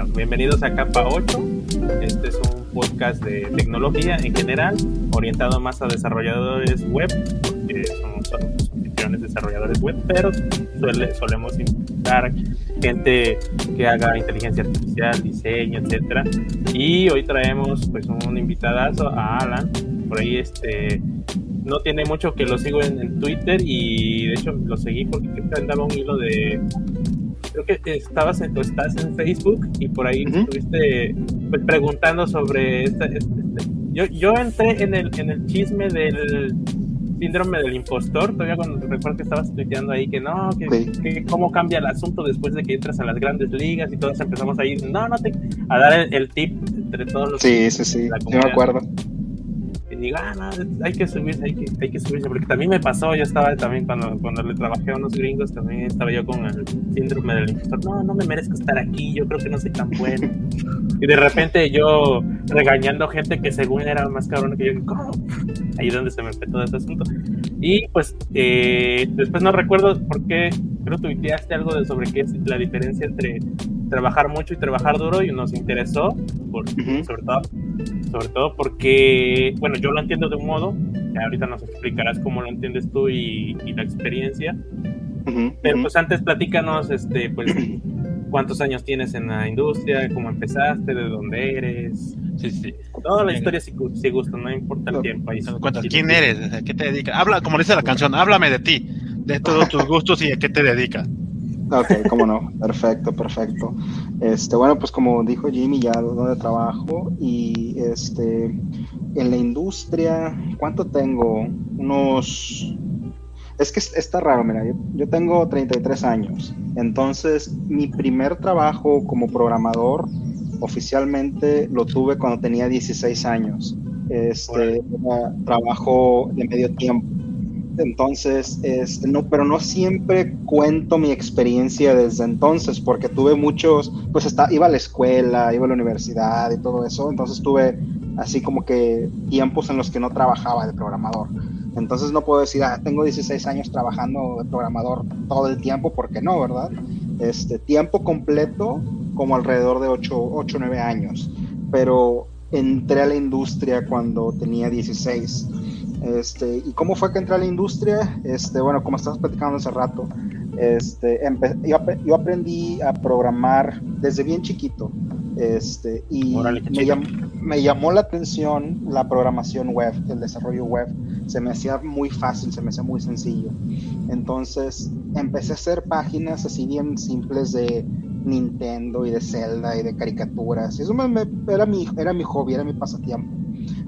bueno, bienvenidos a Capa 8. Este es un podcast de tecnología en general, orientado más a desarrolladores web, porque somos, somos desarrolladores web, pero solemos invitar gente que haga inteligencia artificial, diseño, etcétera. Y hoy traemos pues un invitadazo a Alan. Por ahí este no tiene mucho que lo sigo en, Twitter y de hecho lo seguí porque andaba un hilo de creo que estabas en, estás en Facebook y por ahí estuviste pues, preguntando sobre esta, este, este, yo, yo entré en el, en el chisme del síndrome del impostor, todavía cuando recuerdo que estabas tuiteando ahí que no, que, cómo cambia el asunto después de que entras a las grandes ligas y todos empezamos a ir, no, no te, a dar el, tip entre todos los Sí, sí, sí, yo me acuerdo diga, ah, hay que subirse, hay que, hay que subirse, porque también me pasó, yo estaba también cuando, cuando le trabajé a unos gringos, también estaba yo con el síndrome del impostor, no, no me merezco estar aquí, yo creo que no soy tan bueno. y de repente yo regañando gente que según era más cabrón que yo, ¿cómo? Ahí es donde se me fue todo ese asunto. Y pues eh, después no recuerdo por qué, creo que tuiteaste algo de sobre qué es la diferencia entre trabajar mucho y trabajar duro y nos interesó, por, sobre todo sobre todo porque, bueno, yo lo entiendo de un modo, ahorita nos explicarás cómo lo entiendes tú y, la experiencia, pero pues antes platícanos, este, pues, cuántos años tienes en la industria, cómo empezaste, de dónde eres. Sí, sí. Toda la historia si, si gusta, no importa el tiempo. Ahí ¿Quién eres? ¿A qué te dedicas? Habla, como dice la canción, háblame de ti, de todos tus gustos y a qué te dedicas. Ok, cómo no, perfecto, perfecto. Este, bueno, pues como dijo Jimmy, ya donde trabajo y este, en la industria, ¿cuánto tengo? Unos, es que está raro, mira, yo, yo tengo 33 años, entonces mi primer trabajo como programador oficialmente lo tuve cuando tenía 16 años. Este, trabajo de medio tiempo entonces, este, no, pero no siempre cuento mi experiencia desde entonces, porque tuve muchos, pues está, iba a la escuela, iba a la universidad y todo eso, entonces tuve así como que tiempos en los que no trabajaba de programador. Entonces no puedo decir, ah, tengo 16 años trabajando de programador todo el tiempo, porque no, ¿verdad? Este, tiempo completo como alrededor de 8 o 9 años, pero entré a la industria cuando tenía 16 este, ¿Y cómo fue que entré a la industria? Este, bueno, como estabas platicando hace rato, este, yo, aprendí a programar desde bien chiquito. Este, y me, llamó la atención la programación web, el desarrollo web. Se me hacía muy fácil, se me hacía muy sencillo. Entonces empecé a hacer páginas así bien simples de Nintendo y de Zelda y de caricaturas. Eso era, mi, era mi hobby, era mi pasatiempo.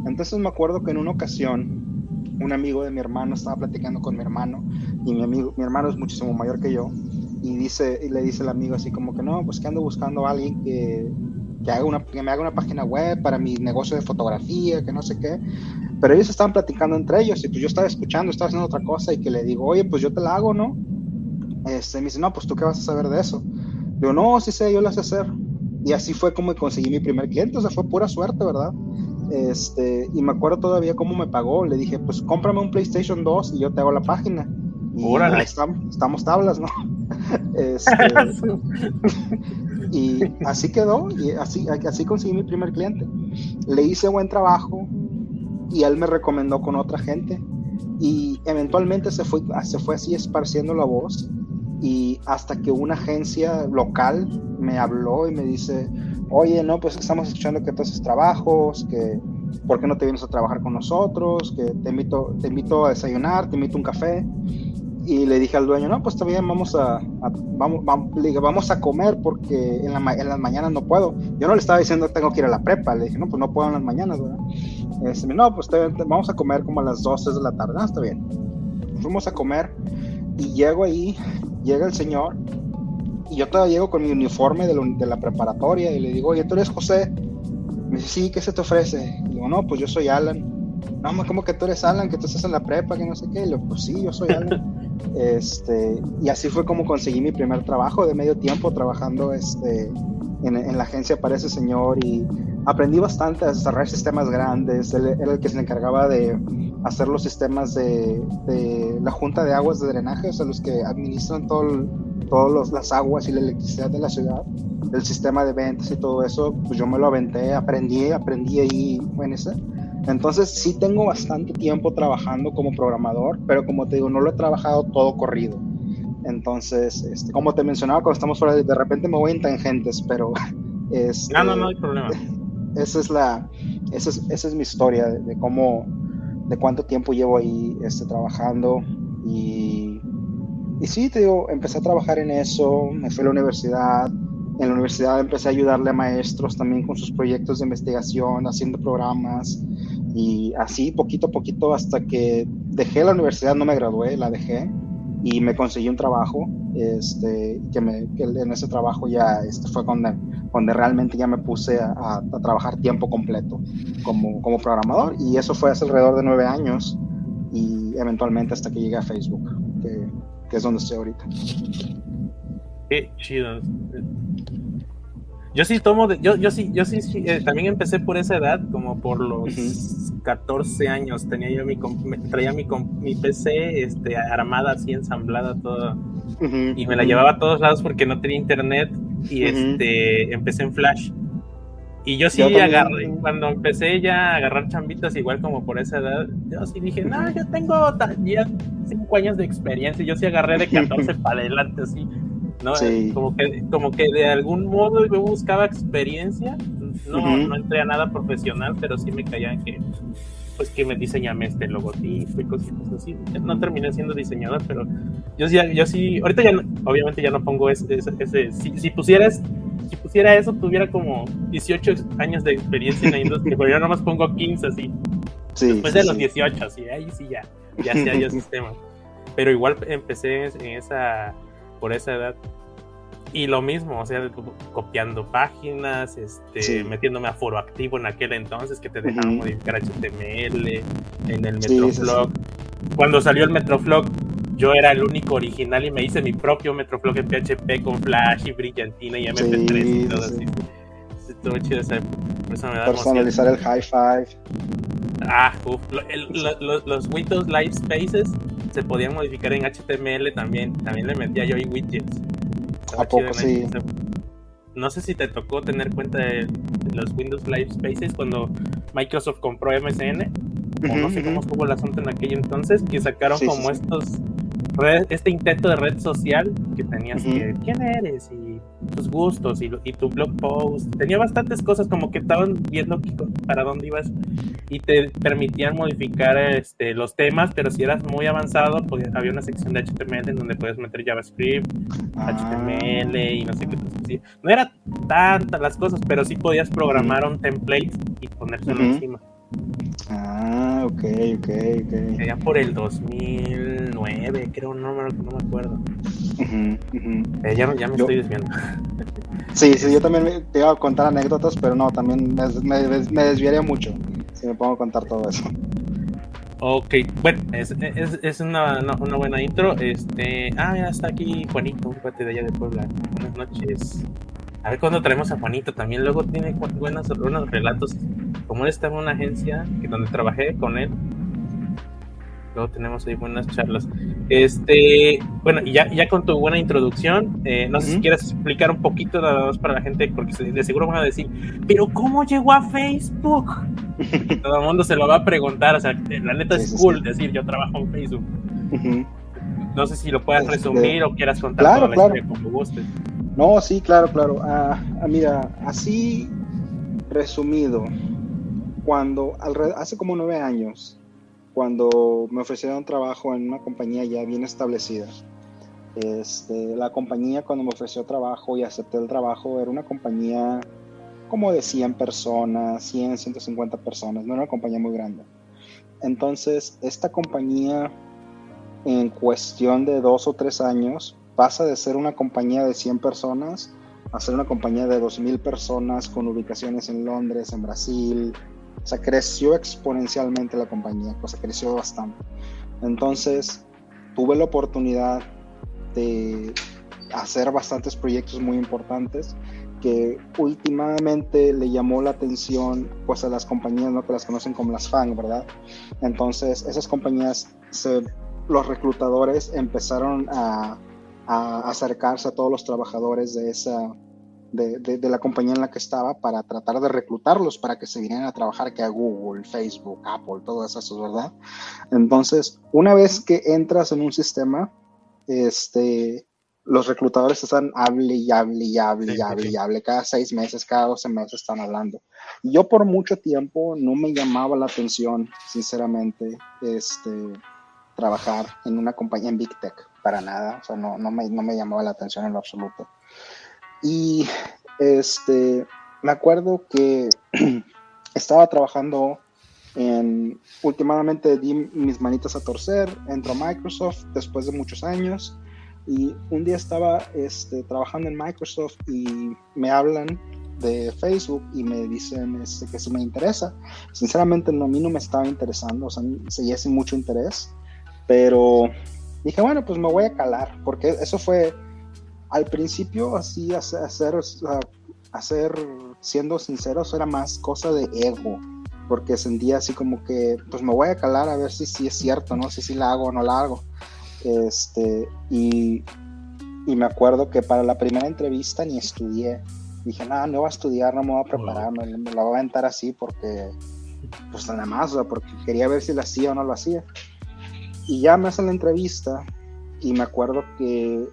Entonces me acuerdo que en una ocasión un amigo de mi hermano estaba platicando con mi hermano y mi amigo, mi hermano es muchísimo mayor que yo y dice y le dice el amigo así como que no, pues que ando buscando a alguien que, que, haga una, que me haga una página web para mi negocio de fotografía, que no sé qué. Pero ellos estaban platicando entre ellos y pues yo estaba escuchando, estaba haciendo otra cosa y que le digo, oye, pues yo te la hago, ¿no? Este, me dice, no, pues tú qué vas a saber de eso. Digo, no, sí sé, yo la sé hacer. Y así fue como conseguí mi primer cliente, o sea, fue pura suerte, ¿verdad? Este, y me acuerdo todavía cómo me pagó. Le dije, pues cómprame un PlayStation 2 y yo te hago la página. Y estamos, tablas, ¿no? Este, y así quedó, y así, así conseguí mi primer cliente. Le hice buen trabajo y él me recomendó con otra gente. Y eventualmente se fue, se fue así esparciendo la voz. Y hasta que una agencia local me habló y me dice, oye, no, pues estamos escuchando que tú haces trabajos, que por qué no te vienes a trabajar con nosotros, que te invito, te invito a desayunar, te invito a un café. Y le dije al dueño, no, pues también vamos a, vamos, vamos, a comer porque en, la, en, las mañanas no puedo. Yo no le estaba diciendo tengo que ir a la prepa, le dije, no, pues no puedo en las mañanas, ¿verdad? Este, no, pues vamos a comer como a las 12 de la tarde, ah, está bien. Fuimos a comer y llego ahí, llega el señor y yo todavía llego con mi uniforme de la, preparatoria y le digo, oye, ¿tú eres José? Me dice, sí, ¿qué se te ofrece? Y digo, no, pues yo soy Alan. No, ¿cómo que tú eres Alan? Que tú estás en la prepa, que no sé qué. Y le digo, pues sí, yo soy Alan. este, y así fue como conseguí mi primer trabajo de medio tiempo trabajando este, en, la agencia para ese señor y aprendí bastante a desarrollar sistemas grandes. Él era el que se encargaba de hacer los sistemas de, de, la junta de aguas de drenaje, o sea, los que administran todo el, todas las aguas y la electricidad de la ciudad, el sistema de ventas y todo eso, pues yo me lo aventé, aprendí, aprendí ahí en ese. Entonces sí tengo bastante tiempo trabajando como programador, pero como te digo, no lo he trabajado todo corrido. Entonces, este, como te mencionaba cuando estamos fuera, de, repente me voy en tangentes, pero... Este, no, no, no hay problema. Esa es, la, esa es, esa es mi historia de, cómo, de cuánto tiempo llevo ahí este, trabajando y, y sí, te empecé a trabajar en eso, me fui a la universidad, en la universidad empecé a ayudarle a maestros también con sus proyectos de investigación, haciendo programas. Y así poquito a poquito hasta que dejé la universidad, no me gradué, la dejé. Y me conseguí un trabajo, este, que, que en ese trabajo ya este, fue donde, donde realmente ya me puse a, a, trabajar tiempo completo como, como programador. Y eso fue hace alrededor de nueve años y eventualmente hasta que llegué a Facebook, que, es donde estoy ahorita. Qué chido. Yo sí tomo, de, yo, yo sí, yo sí, eh, también empecé por esa edad, como por los 14 años, tenía yo mi, traía mi, mi PC este, armada así, ensamblada toda, y me la llevaba a todos lados porque no tenía internet, y este, empecé en Flash. Y yo sí agarré, cuando empecé ya a agarrar chambitas igual como por esa edad, yo sí dije, no, yo tengo ya 5 años de experiencia, yo sí agarré de 14 para adelante, así ¿no? Como, que, como que de algún modo yo buscaba experiencia, no, no entré a nada profesional, pero sí me caían que, pues que me diseñame este logotipo y cosas así. No terminé siendo diseñador, pero yo sí, yo sí, ahorita ya, obviamente ya no pongo ese, ese, si, si, pusieras, si pusiera eso, tuviera como 18 años de experiencia en la industria, pero yo nomás pongo 15 así. Después de los 18, así, ahí sí ya, ya se haya sistema. Pero igual empecé en esa por esa edad. Y lo mismo, o sea, copiando páginas, este, metiéndome a foro activo en aquel entonces que te dejaban modificar HTML en el Metroflog. Cuando salió el Metroflog, yo era el único original y me hice mi propio Metroflog en PHP con Flash y Brillantina y MP3 y todo así. Estuvo chido esa, Personalizar el high five. Ah, uf, los Windows Live Spaces se podían modificar en HTML también. También le metía yo ahí widgets. ¿A poco sí? No sé si te tocó tener cuenta de, los Windows Live Spaces cuando Microsoft compró MSN. o no sé cómo estuvo el asunto en aquel entonces, que sacaron como estos este intento de red social que tenías que quién eres y tus gustos y, y, tu blog post. Tenía bastantes cosas como que estaban viendo para dónde ibas y te permitían modificar este, los temas, pero si eras muy avanzado, pues, había una sección de HTML en donde puedes meter JavaScript, HTML ah. y no sé qué cosas No era tantas las cosas, pero sí podías programar un template y ponérselo encima. Ah, ok, ok, ok. Sería por el 2009, creo, no, no me acuerdo. Eh, ya, ya, me estoy desviando. Sí, sí, yo también te iba a contar anécdotas, pero no, también me, me, desviaría mucho si me pongo a contar todo eso. Ok, bueno, es, es, es una, una, buena intro. Este, ah, ya está aquí Juanito, un cuate de allá de Puebla. Buenas noches. A ver cuándo traemos a Juanito también. Luego tiene buenos, buenos relatos. Como él está en una agencia que donde trabajé con él. Luego tenemos ahí buenas charlas. Este, bueno, y ya, ya con tu buena introducción, eh, no sé si quieres explicar un poquito nada más para la gente, porque de seguro van a decir, pero ¿cómo llegó a Facebook? Todo el mundo se lo va a preguntar, o sea, la neta es cool decir, yo trabajo en Facebook. No sé si lo puedas este, resumir o quieras contar claro, toda la como gustes. No, sí, claro, claro. Ah, ah, mira, así resumido, cuando hace como nueve años, cuando me ofrecieron trabajo en una compañía ya bien establecida, este, la compañía cuando me ofreció trabajo y acepté el trabajo era una compañía como de 100 personas, 100, 150 personas, no era una compañía muy grande. Entonces, esta compañía en cuestión de dos o tres años pasa de ser una compañía de 100 personas a ser una compañía de 2.000 personas con ubicaciones en Londres, en Brasil. O sea, creció exponencialmente la compañía, cosa creció bastante. Entonces, tuve la oportunidad de hacer bastantes proyectos muy importantes que últimamente le llamó la atención pues a las compañías ¿no? que las conocen como las FAN, ¿verdad? Entonces esas compañías, se, los reclutadores empezaron a a acercarse a todos los trabajadores de esa, de, de, la compañía en la que estaba para tratar de reclutarlos para que se vinieran a trabajar que a Google, Facebook, Apple, todo eso, ¿verdad? Entonces, una vez que entras en un sistema, este, los reclutadores están hable y hable y hable y hable y hable. Cada seis meses, cada doce meses están hablando. Yo por mucho tiempo no me llamaba la atención, sinceramente, este, trabajar en una compañía en Big Tech, para nada. O sea, no, no, me, no me llamaba la atención en lo absoluto. Y este, me acuerdo que estaba trabajando en, últimamente di mis manitas a torcer, entro a Microsoft después de muchos años y un día estaba este, trabajando en Microsoft y me hablan de Facebook y me dicen este, que si me interesa. Sinceramente, no, a mí no me estaba interesando, o sea, seguía sin mucho interés, pero dije, bueno, pues me voy a calar, porque eso fue al principio, así, hacer, hacer, siendo sinceros, era más cosa de ego, porque sentía así como que, pues me voy a calar a ver si, si es cierto, ¿no? Si, si la hago o no la hago. Este, y, me acuerdo que para la primera entrevista ni estudié. Dije, nada, no voy a estudiar, no me voy a preparar, me, la voy a aventar así porque, pues nada más, porque quería ver si lo hacía o no lo hacía. Y ya me hacen la entrevista y me acuerdo que,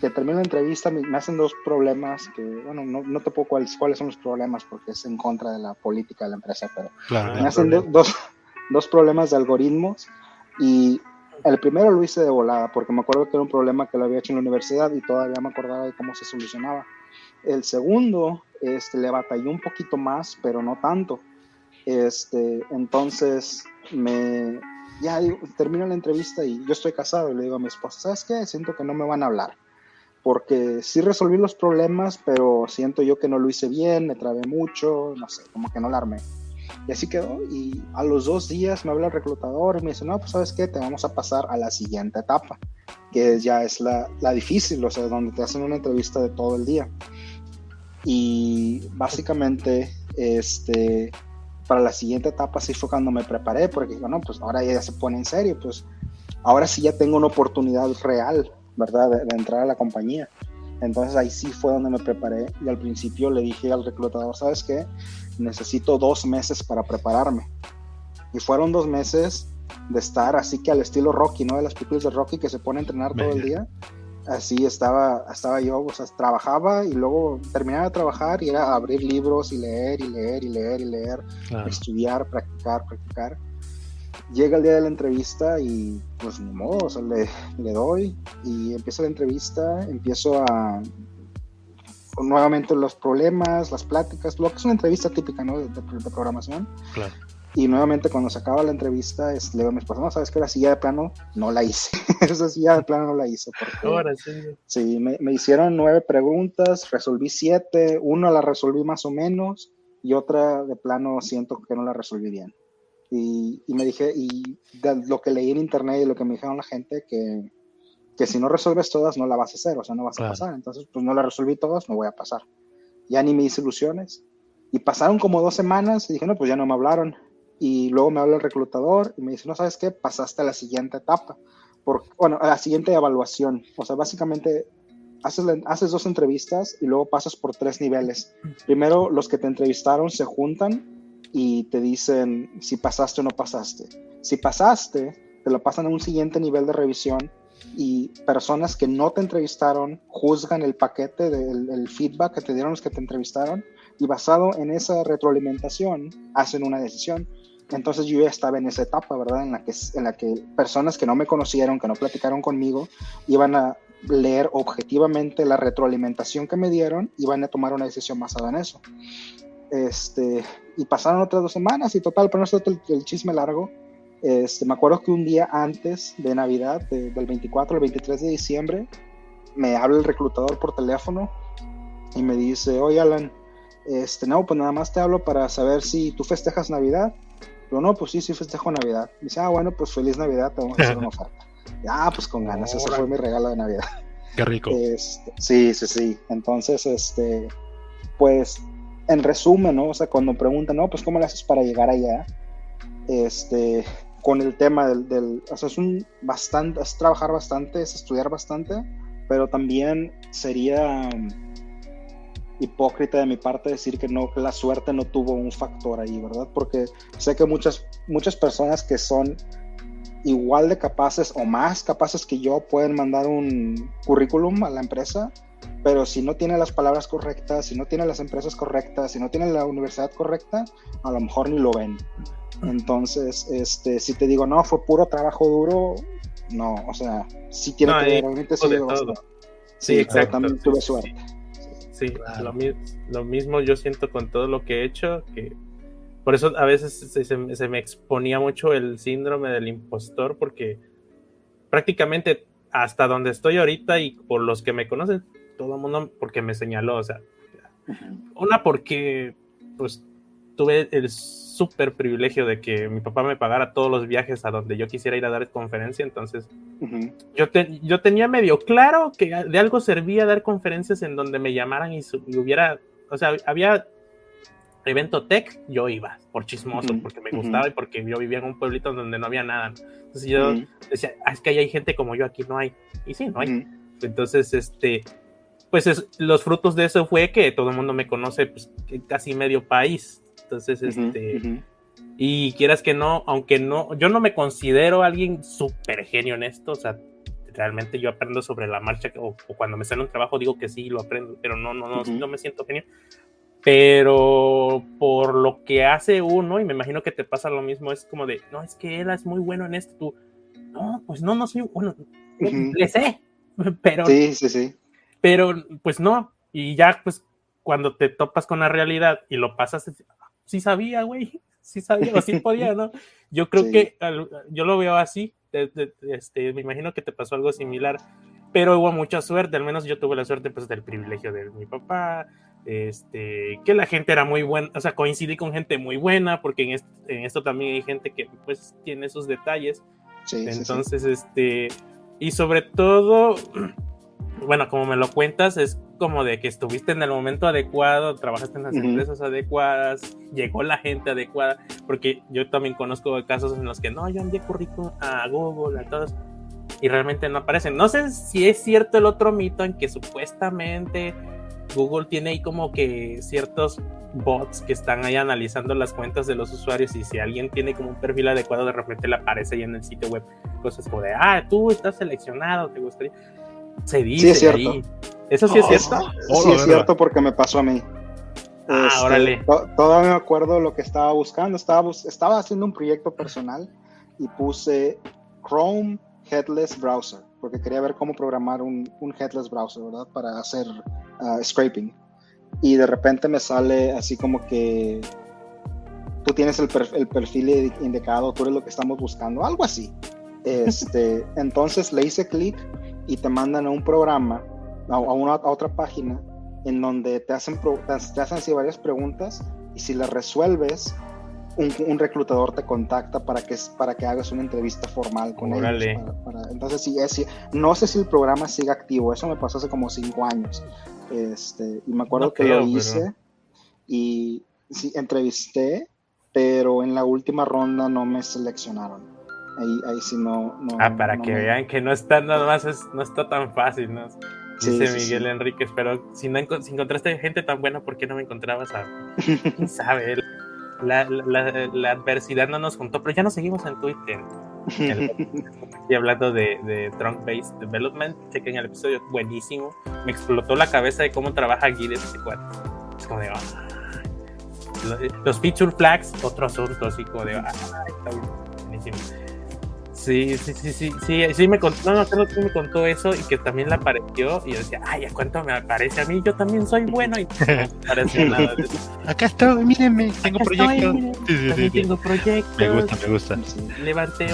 que termino la entrevista, me, hacen dos problemas que, bueno, no, no te puedo cuáles, cuáles son los problemas porque es en contra de la política de la empresa, pero me hacen dos, dos problemas de algoritmos y el primero lo hice de volada, porque me acuerdo que era un problema que lo había hecho en la universidad y todavía me acordaba de cómo se solucionaba. El segundo, este, le batallé un poquito más, pero no tanto. Este, entonces, me, ya termino la entrevista y yo estoy casado y le digo a mi esposa, ¿sabes qué? Siento que no me van a hablar, porque sí resolví los problemas, pero siento yo que no lo hice bien, me trabé mucho, no sé, como que no la armé. Y así quedó. Y a los dos días me habla el reclutador y me dice, no, pues sabes qué, te vamos a pasar a la siguiente etapa, que ya es la, la difícil, o sea, donde te hacen una entrevista de todo el día. Y básicamente, este, para la siguiente etapa sí fue cuando me preparé, porque bueno, pues ahora ya se pone en serio, pues ahora sí ya tengo una oportunidad real, ¿verdad? de, de entrar a la compañía. Entonces ahí sí fue donde me preparé y al principio le dije al reclutador, ¿sabes qué? necesito dos meses para prepararme. Y fueron dos meses de estar así que al estilo Rocky, ¿no? De las películas de Rocky que se pone a entrenar todo el día. Así estaba, estaba yo, o sea, trabajaba y luego terminaba de trabajar y era abrir libros y leer y leer y leer y leer, estudiar, practicar, practicar. Llega el día de la entrevista y pues ni modo, o sea, le, le doy y empiezo la entrevista, empiezo a, nuevamente los problemas, las pláticas, lo que es una entrevista típica ¿no? de, programación. Claro. Y nuevamente cuando se acaba la entrevista, es, le digo a mi esposa, no, sabes que la silla de plano no la hice. Esa silla de plano no la hice. Porque, Ahora sí. Sí, me, me, hicieron nueve preguntas, resolví siete, una la resolví más o menos y otra de plano siento que no la resolví bien. Y, y me dije, y de lo que leí en internet y lo que me dijeron la gente, que que si no resuelves todas no la vas a hacer, o sea, no vas a pasar. Entonces, pues no la resolví todas, no voy a pasar. Ya ni me hice ilusiones. Y pasaron como dos semanas y dije, no, pues ya no me hablaron. Y luego me habla el reclutador y me dice, no, ¿sabes qué? Pasaste a la siguiente etapa. Por, bueno, a la siguiente evaluación. O sea, básicamente haces, haces dos entrevistas y luego pasas por tres niveles. Primero, los que te entrevistaron se juntan y te dicen si pasaste o no pasaste. Si pasaste, te lo pasan a un siguiente nivel de revisión y personas que no te entrevistaron juzgan el paquete del feedback que te dieron los que te entrevistaron y basado en esa retroalimentación hacen una decisión. Entonces yo ya estaba en esa etapa, ¿verdad? En la que, en la que personas que no me conocieron, que no platicaron conmigo, iban a leer objetivamente la retroalimentación que me dieron y van a tomar una decisión basada en eso. Este, y pasaron otras dos semanas y total, pero no es el, el chisme largo este, me acuerdo que un día antes de Navidad, del 24 al 23 de diciembre, me habla el reclutador por teléfono y me dice, oye Alan, este, no, pues nada más te hablo para saber si tú festejas Navidad. Yo, no, pues sí, sí festejo Navidad. Me dice, ah, bueno, pues feliz Navidad, te vamos a hacer una oferta. ah, pues con ganas, ese fue mi regalo de Navidad. Qué rico. Este, sí, sí, sí. Entonces, este, pues, en resumen, ¿no? O sea, cuando preguntan, no, pues, ¿cómo le haces para llegar allá? Este, con el tema del, o sea, es un bastante, es trabajar bastante, es estudiar bastante, pero también sería hipócrita de mi parte decir que no que la suerte no tuvo un factor ahí, ¿verdad? Porque sé que muchas muchas personas que son igual de capaces o más capaces que yo pueden mandar un currículum a la empresa, pero si no tiene las palabras correctas, si no tiene las empresas correctas, si no tiene la universidad correcta, a lo mejor ni lo ven. Entonces, este, si te digo, no, fue puro trabajo duro, no, o sea, sí tiene que ver, realmente sí, sí, exacto. También tuve suerte. Sí, lo, lo, mismo yo siento con todo lo que he hecho, que por eso a veces se, me exponía mucho el síndrome del impostor, porque prácticamente hasta donde estoy ahorita y por los que me conocen, todo el mundo porque me señaló, o sea, una porque pues tuve el súper privilegio de que mi papá me pagara todos los viajes a donde yo quisiera ir a dar conferencia, entonces yo, yo tenía medio claro que de algo servía dar conferencias en donde me llamaran y, y hubiera, o sea, había evento tech, yo iba por chismoso, porque me gustaba y porque yo vivía en un pueblito donde no había nada. Entonces yo decía, ah, es que ahí hay gente como yo, aquí no hay. Y sí, no hay. Entonces, este, pues es, los frutos de eso fue que todo el mundo me conoce pues, casi medio país. Entonces, este, y quieras que no, aunque no, yo no me considero alguien súper genio en esto, o sea, realmente yo aprendo sobre la marcha o, cuando me sale un trabajo digo que sí lo aprendo, pero no, no, no, no me siento genio. Pero por lo que hace uno, y me imagino que te pasa lo mismo, es como de, no, es que él es muy bueno en esto, tú, no, pues no, no soy, bueno, le sé, pero... Sí, sí, sí. Pero, pues no, y ya, pues, cuando te topas con la realidad y lo pasas, sí sabía, güey, sí sabía, o sí podía, ¿no? Yo creo que, yo lo veo así, este, me imagino que te pasó algo similar, pero hubo mucha suerte, al menos yo tuve la suerte, pues, del privilegio de mi papá, este, que la gente era muy buena, o sea, coincidí con gente muy buena, porque en, esto también hay gente que pues tiene esos detalles. Entonces, este, y sobre todo, bueno, como me lo cuentas, es como de que estuviste en el momento adecuado, trabajaste en las empresas adecuadas, llegó la gente adecuada, porque yo también conozco casos en los que no, yo envié currículum a Google, a todos, y realmente no aparecen. No sé si es cierto el otro mito en que supuestamente Google tiene ahí como que ciertos bots que están ahí analizando las cuentas de los usuarios y si alguien tiene como un perfil adecuado de repente le aparece ahí en el sitio web cosas como de, ah, tú estás seleccionado, te gustaría. Se dice sí, es cierto. ¿Eso sí es cierto? sí es cierto porque me pasó a mí. Ah, este, órale. todavía me acuerdo lo que estaba buscando. Estaba, estaba haciendo un proyecto personal y puse Chrome Headless Browser porque quería ver cómo programar un, un headless browser, ¿verdad? Para hacer uh, scraping. Y de repente me sale así como que tú tienes el, el, perfil indicado, tú eres lo que estamos buscando, algo así. Este, entonces le hice clic y te mandan a un programa, a, una, a otra página, en donde te hacen, te hacen así varias preguntas y si las resuelves, un, reclutador te contacta para que, para que hagas una entrevista formal con ellos. entonces, sí, es, no sé si el programa sigue activo, eso me pasó hace como cinco años. Este, y me acuerdo que lo hice y sí, entrevisté, pero en la última ronda no me seleccionaron. Ahí, ahí sí no. ah, para que vean que no está nada más, no está tan fácil, ¿no? Dice Miguel Enrique, pero si, no, si encontraste gente tan buena, ¿por qué no me encontrabas a... ¿Quién sabe? la, la, adversidad no nos juntó, pero ya nos seguimos en Twitter. y hablando de, de Trunk Based Development, chequen el episodio, buenísimo. Me explotó la cabeza de cómo trabaja Git este. Es como de, los feature flags, otro asunto, así como de, buenísimo. Sí, sí, sí, sí, sí, sí me contó, no, no, que me contó eso y que también le apareció y yo decía, ay, ¿a cuánto me aparece a mí? Yo también soy bueno y no nada. Acá estoy, mírenme, tengo proyectos. sí, sí, sí, tengo proyectos. Me gusta, me gusta. Levanté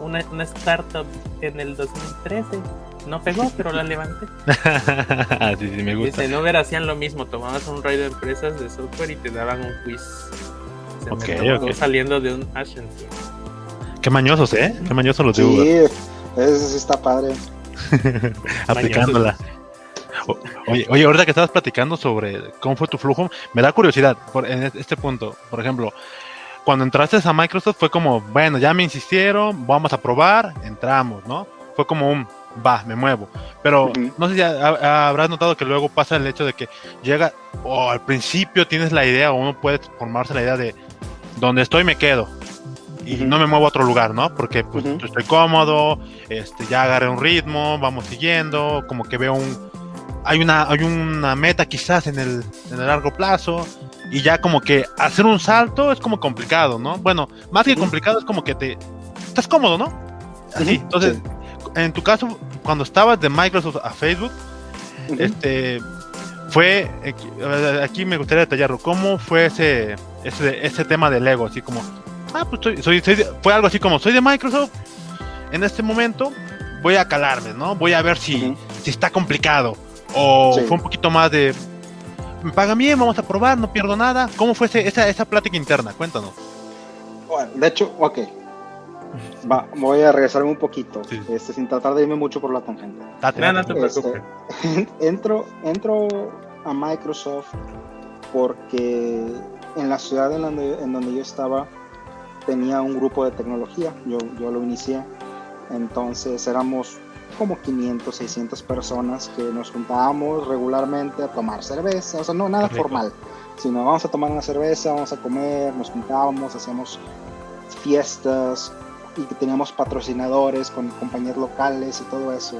una, una startup en el 2013 no pegó, pero la levanté. sí, sí, me gusta. Dice, no ver, hacían lo mismo, tomabas un raid de empresas de software y te daban un quiz. Se okay, okay. saliendo de un agency. Qué mañosos, ¿eh? Qué mañosos los de Uber. Sí, eso sí está padre. Aplicándola. oye, oye, ahorita que estabas platicando sobre cómo fue tu flujo, me da curiosidad por, en este punto. Por ejemplo, cuando entraste a Microsoft fue como, bueno, ya me insistieron, vamos a probar, entramos, ¿no? Fue como un, va, me muevo. Pero no sé si habrás notado que luego pasa el hecho de que llega, o al principio tienes la idea, o uno puede formarse la idea de donde estoy me quedo. Y no me muevo a otro lugar, ¿no? Porque pues estoy cómodo, este, ya agarré un ritmo, vamos siguiendo, como que veo un... Hay una, hay una meta quizás en el, en el largo plazo, y ya como que hacer un salto es como complicado, ¿no? Bueno, más que complicado es como que te... Estás cómodo, ¿no? Así, entonces en tu caso, cuando estabas de Microsoft a Facebook, este fue aquí me gustaría detallarlo. ¿Cómo fue ese, ese, tema del ego? Así como, ah, pues soy, fue algo así como, soy de Microsoft. En este momento voy a calarme, ¿no? Voy a ver si, si está complicado. O fue un poquito más de, me pagan bien, vamos a probar, no pierdo nada. ¿Cómo fue esa, esa plática interna? Cuéntanos. Bueno, de hecho, ok, Va, voy a regresarme un poquito, este, sin tratar de irme mucho por la tangente. Este, entro, entro a Microsoft porque en la ciudad en donde, en donde yo estaba tenía un grupo de tecnología, yo, yo lo inicié, entonces éramos como 500, 600 personas que nos juntábamos regularmente a tomar cerveza, o sea, no nada formal, sino vamos a tomar una cerveza, vamos a comer, nos juntábamos, hacíamos fiestas, y teníamos patrocinadores con compañías locales y todo eso,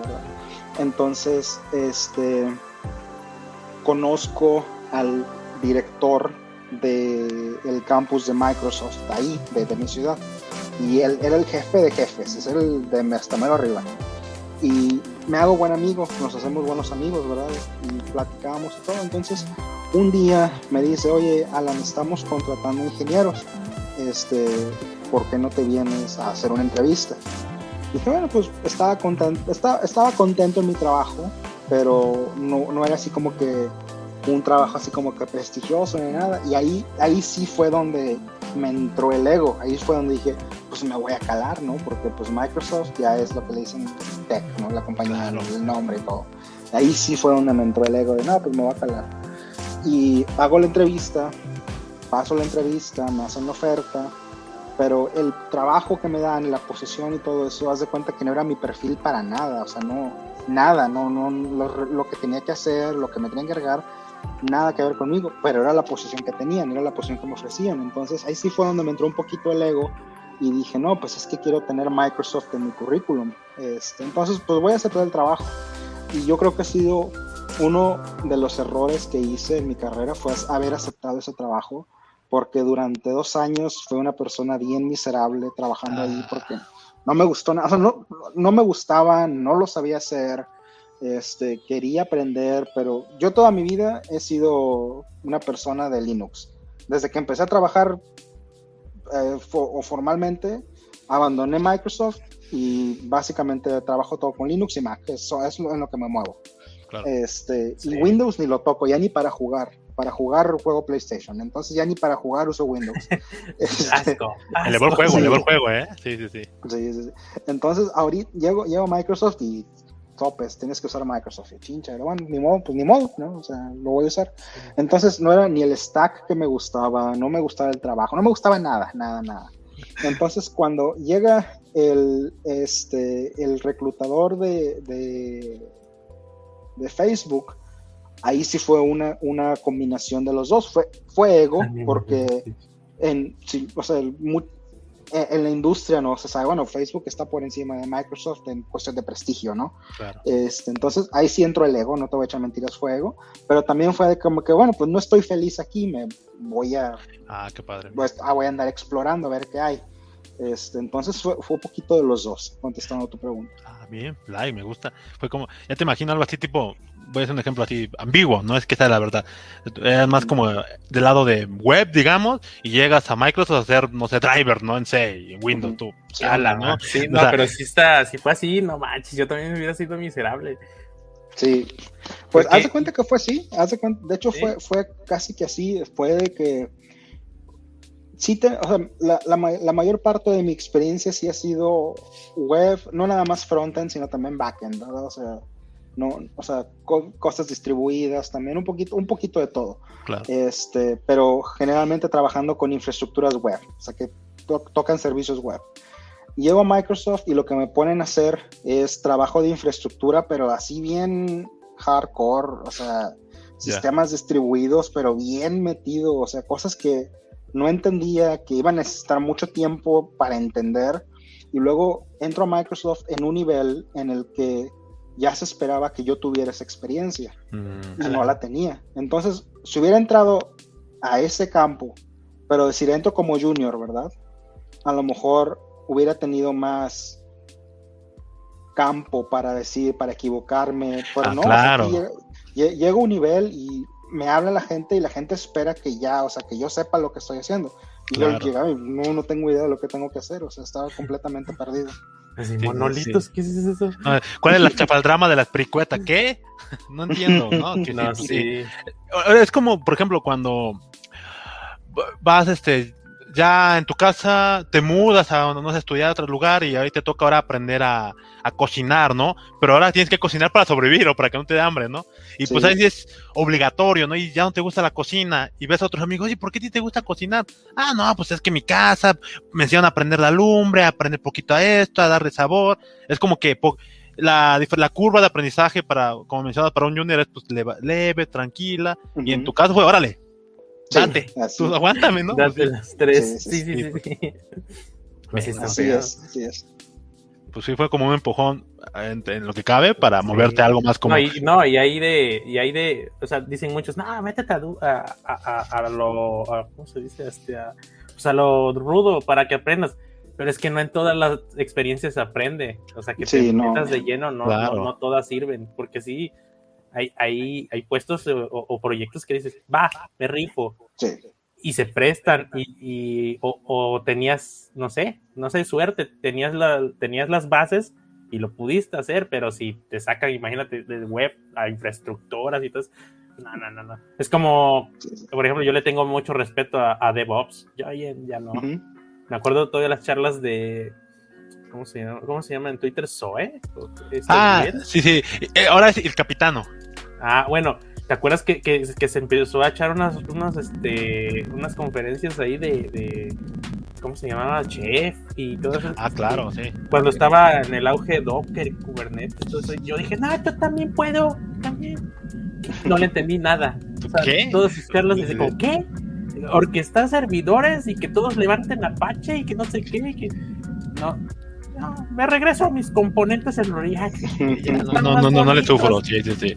Entonces, este, conozco al director del el campus de Microsoft ahí, de, mi ciudad, y él era el jefe de jefes, es el de hasta arriba. Y me hago buen amigo, nos hacemos buenos amigos, ¿verdad? Y platicamos y todo. Entonces, un día me dice, oye, Alan, estamos contratando ingenieros. Este, ¿por qué no te vienes a hacer una entrevista? dije, bueno, pues estaba contento, estaba, estaba contento en mi trabajo, pero no, no, era así como que un trabajo así como que prestigioso ni nada. Y ahí, ahí sí fue donde me entró el ego, ahí fue donde dije, pues me voy a calar, ¿no? Porque pues Microsoft ya es lo que le dicen tech, ¿no? La compañía, el nombre y todo. Ahí sí fue donde me entró el ego de, no, pues me voy a calar. Y hago la entrevista, paso la entrevista, me hacen la oferta, pero el trabajo que me dan, la posesión y todo eso, haz de cuenta que no era mi perfil para nada, o sea, no, nada, no, no, lo, que tenía que hacer, lo que me tenía que encargar, nada que ver conmigo, pero era la posición que tenían, era la posición que me ofrecían, entonces ahí sí fue donde me entró un poquito el ego y dije, no, pues es que quiero tener Microsoft en mi currículum, este, entonces pues voy a aceptar el trabajo. Y yo creo que ha sido uno de los errores que hice en mi carrera fue haber aceptado ese trabajo porque durante dos años fue una persona bien miserable trabajando ahí ah. porque no me gustó nada, o sea, no, no me gustaba, no lo sabía hacer, este, quería aprender, pero yo toda mi vida he sido una persona de Linux. Desde que empecé a trabajar eh, o formalmente, abandoné Microsoft y básicamente trabajo todo con Linux y Mac, eso es en lo que me muevo. Este, Y Windows ni lo toco, ya ni para jugar para jugar juego PlayStation. Entonces ya ni para jugar uso Windows. Este, el juego, el juego, ¿eh? Sí, sí, sí. Entonces ahorita llego, llego a Microsoft y topes, tienes que usar Microsoft. Y chincha, bueno, ni modo, pues ni modo, ¿no? O sea, lo voy a usar. Entonces no era ni el stack que me gustaba, no me gustaba el trabajo, no me gustaba nada, nada, nada. Entonces cuando llega el, este, el reclutador de, de, de Facebook, ahí sí fue una, una combinación de los dos. Fue, fue ego, porque en, o sea, en la industria no se sabe, bueno, Facebook está por encima de Microsoft en cuestión de prestigio, ¿no? Este, entonces ahí sí entró el ego, no te voy a echar mentiras, fue ego, pero también fue como que, bueno, pues no estoy feliz aquí, me voy a... Ah, qué padre. Pues, ah, voy a andar explorando a ver qué hay. Este, entonces fue, fue un poquito de los dos, contestando a tu pregunta. Ah, bien, like, me gusta. Fue como, ya te imagino algo así tipo, voy a hacer un ejemplo así ambiguo, no es que sea la verdad. Es más como del lado de web, digamos, y llegas a Microsoft a hacer, no sé, driver, ¿no? En C, en Windows, tú. Sí, ¿no? Sí, no, pero si está, si fue así, no manches, yo también me hubiera sido miserable. Sí, pues haz de cuenta que fue así, haz de, cuenta, de hecho fue, fue casi que así, fue de que sí, te, o sea, la, la, la, mayor parte de mi experiencia sí ha sido web, no nada más frontend, sino también backend, ¿verdad? O sea, no, o sea, cosas distribuidas, también un poquito, un poquito de todo. Este, pero generalmente trabajando con infraestructuras web, o sea, que tocan servicios web. llego a Microsoft y lo que me ponen a hacer es trabajo de infraestructura, pero así bien hardcore, o sea, sistemas distribuidos, pero bien metido, o sea, cosas que no entendía, que iba a necesitar mucho tiempo para entender. Y luego entro a Microsoft en un nivel en el que ya se esperaba que yo tuviera esa experiencia mm. y no la tenía. Entonces, si hubiera entrado a ese campo, pero decir entro como junior, ¿verdad? A lo mejor hubiera tenido más campo para decir, para equivocarme, pero ah, no, claro. llego a un nivel y me habla la gente y la gente espera que ya, o sea, que yo sepa lo que estoy haciendo. Y yo llegaba y no, no tengo idea de lo que tengo que hacer, o sea, estaba completamente perdido. Monolitos, ¿qué es eso? ¿Cuál es la chapaldrama de las pricuetas? ¿Qué? No entiendo, ¿no? Es como, por ejemplo, cuando vas este ya en tu casa te mudas a donde no has estudiado a otro lugar y ahí te toca ahora aprender a, cocinar, ¿no? Pero ahora tienes que cocinar para sobrevivir o para que no te dé hambre, ¿no? Y pues ahí es obligatorio, ¿no? Y ya no te gusta la cocina y ves a otros amigos, ¿y por qué a ti te gusta cocinar? Ah, no, pues es que mi casa me enseñan a aprender la lumbre, a aprender poquito a esto, a darle sabor. Es como que la, la curva de aprendizaje para, como mencionas, para un junior es pues leve, tranquila. Y en tu caso fue, órale, Date, tú aguántame, ¿no? Date las tres. Sí, sí, sí. Pues así es, así es. Pues sí, fue como un empujón en, lo que cabe para moverte algo más como. No y, no, y ahí de, y ahí de, o sea, dicen muchos, no, métete a, a, a, lo, ¿cómo se dice? Este, a, pues a lo rudo para que aprendas. Pero es que no en todas las experiencias se aprende. O sea, que te metas de lleno, no, no, no, todas sirven. Porque sí, hay, hay, hay puestos o, proyectos que dices, va, me rifo. Y se prestan y, o, tenías, no sé, no sé, suerte, tenías, la, tenías las bases y lo pudiste hacer, pero si te sacan, imagínate, de web a infraestructuras y todo no, no, no, no. Es como, por ejemplo, yo le tengo mucho respeto a, DevOps, yo ya, ya no. Me acuerdo de todas las charlas de, ¿cómo se llama? ¿Cómo se llama en Twitter? ¿Zoe? Ah, sí, sí. Eh, ahora es el capitano. Ah, bueno, ¿te acuerdas que, que, se empezó a echar unas, unas, este, unas conferencias ahí de, de, ¿cómo se llamaba? Chef y todo eso. Ah, claro, sí. Cuando estaba en el auge Docker y Kubernetes, entonces yo dije, no, yo también puedo, también. No le entendí nada. ¿Qué? Todos sus charlas dice como, ¿qué? Orquestar servidores y que todos levanten Apache y que no sé qué. Que... No, no, me regreso a mis componentes en React. No, no, no, no, no, le sufro, sí, sí, sí.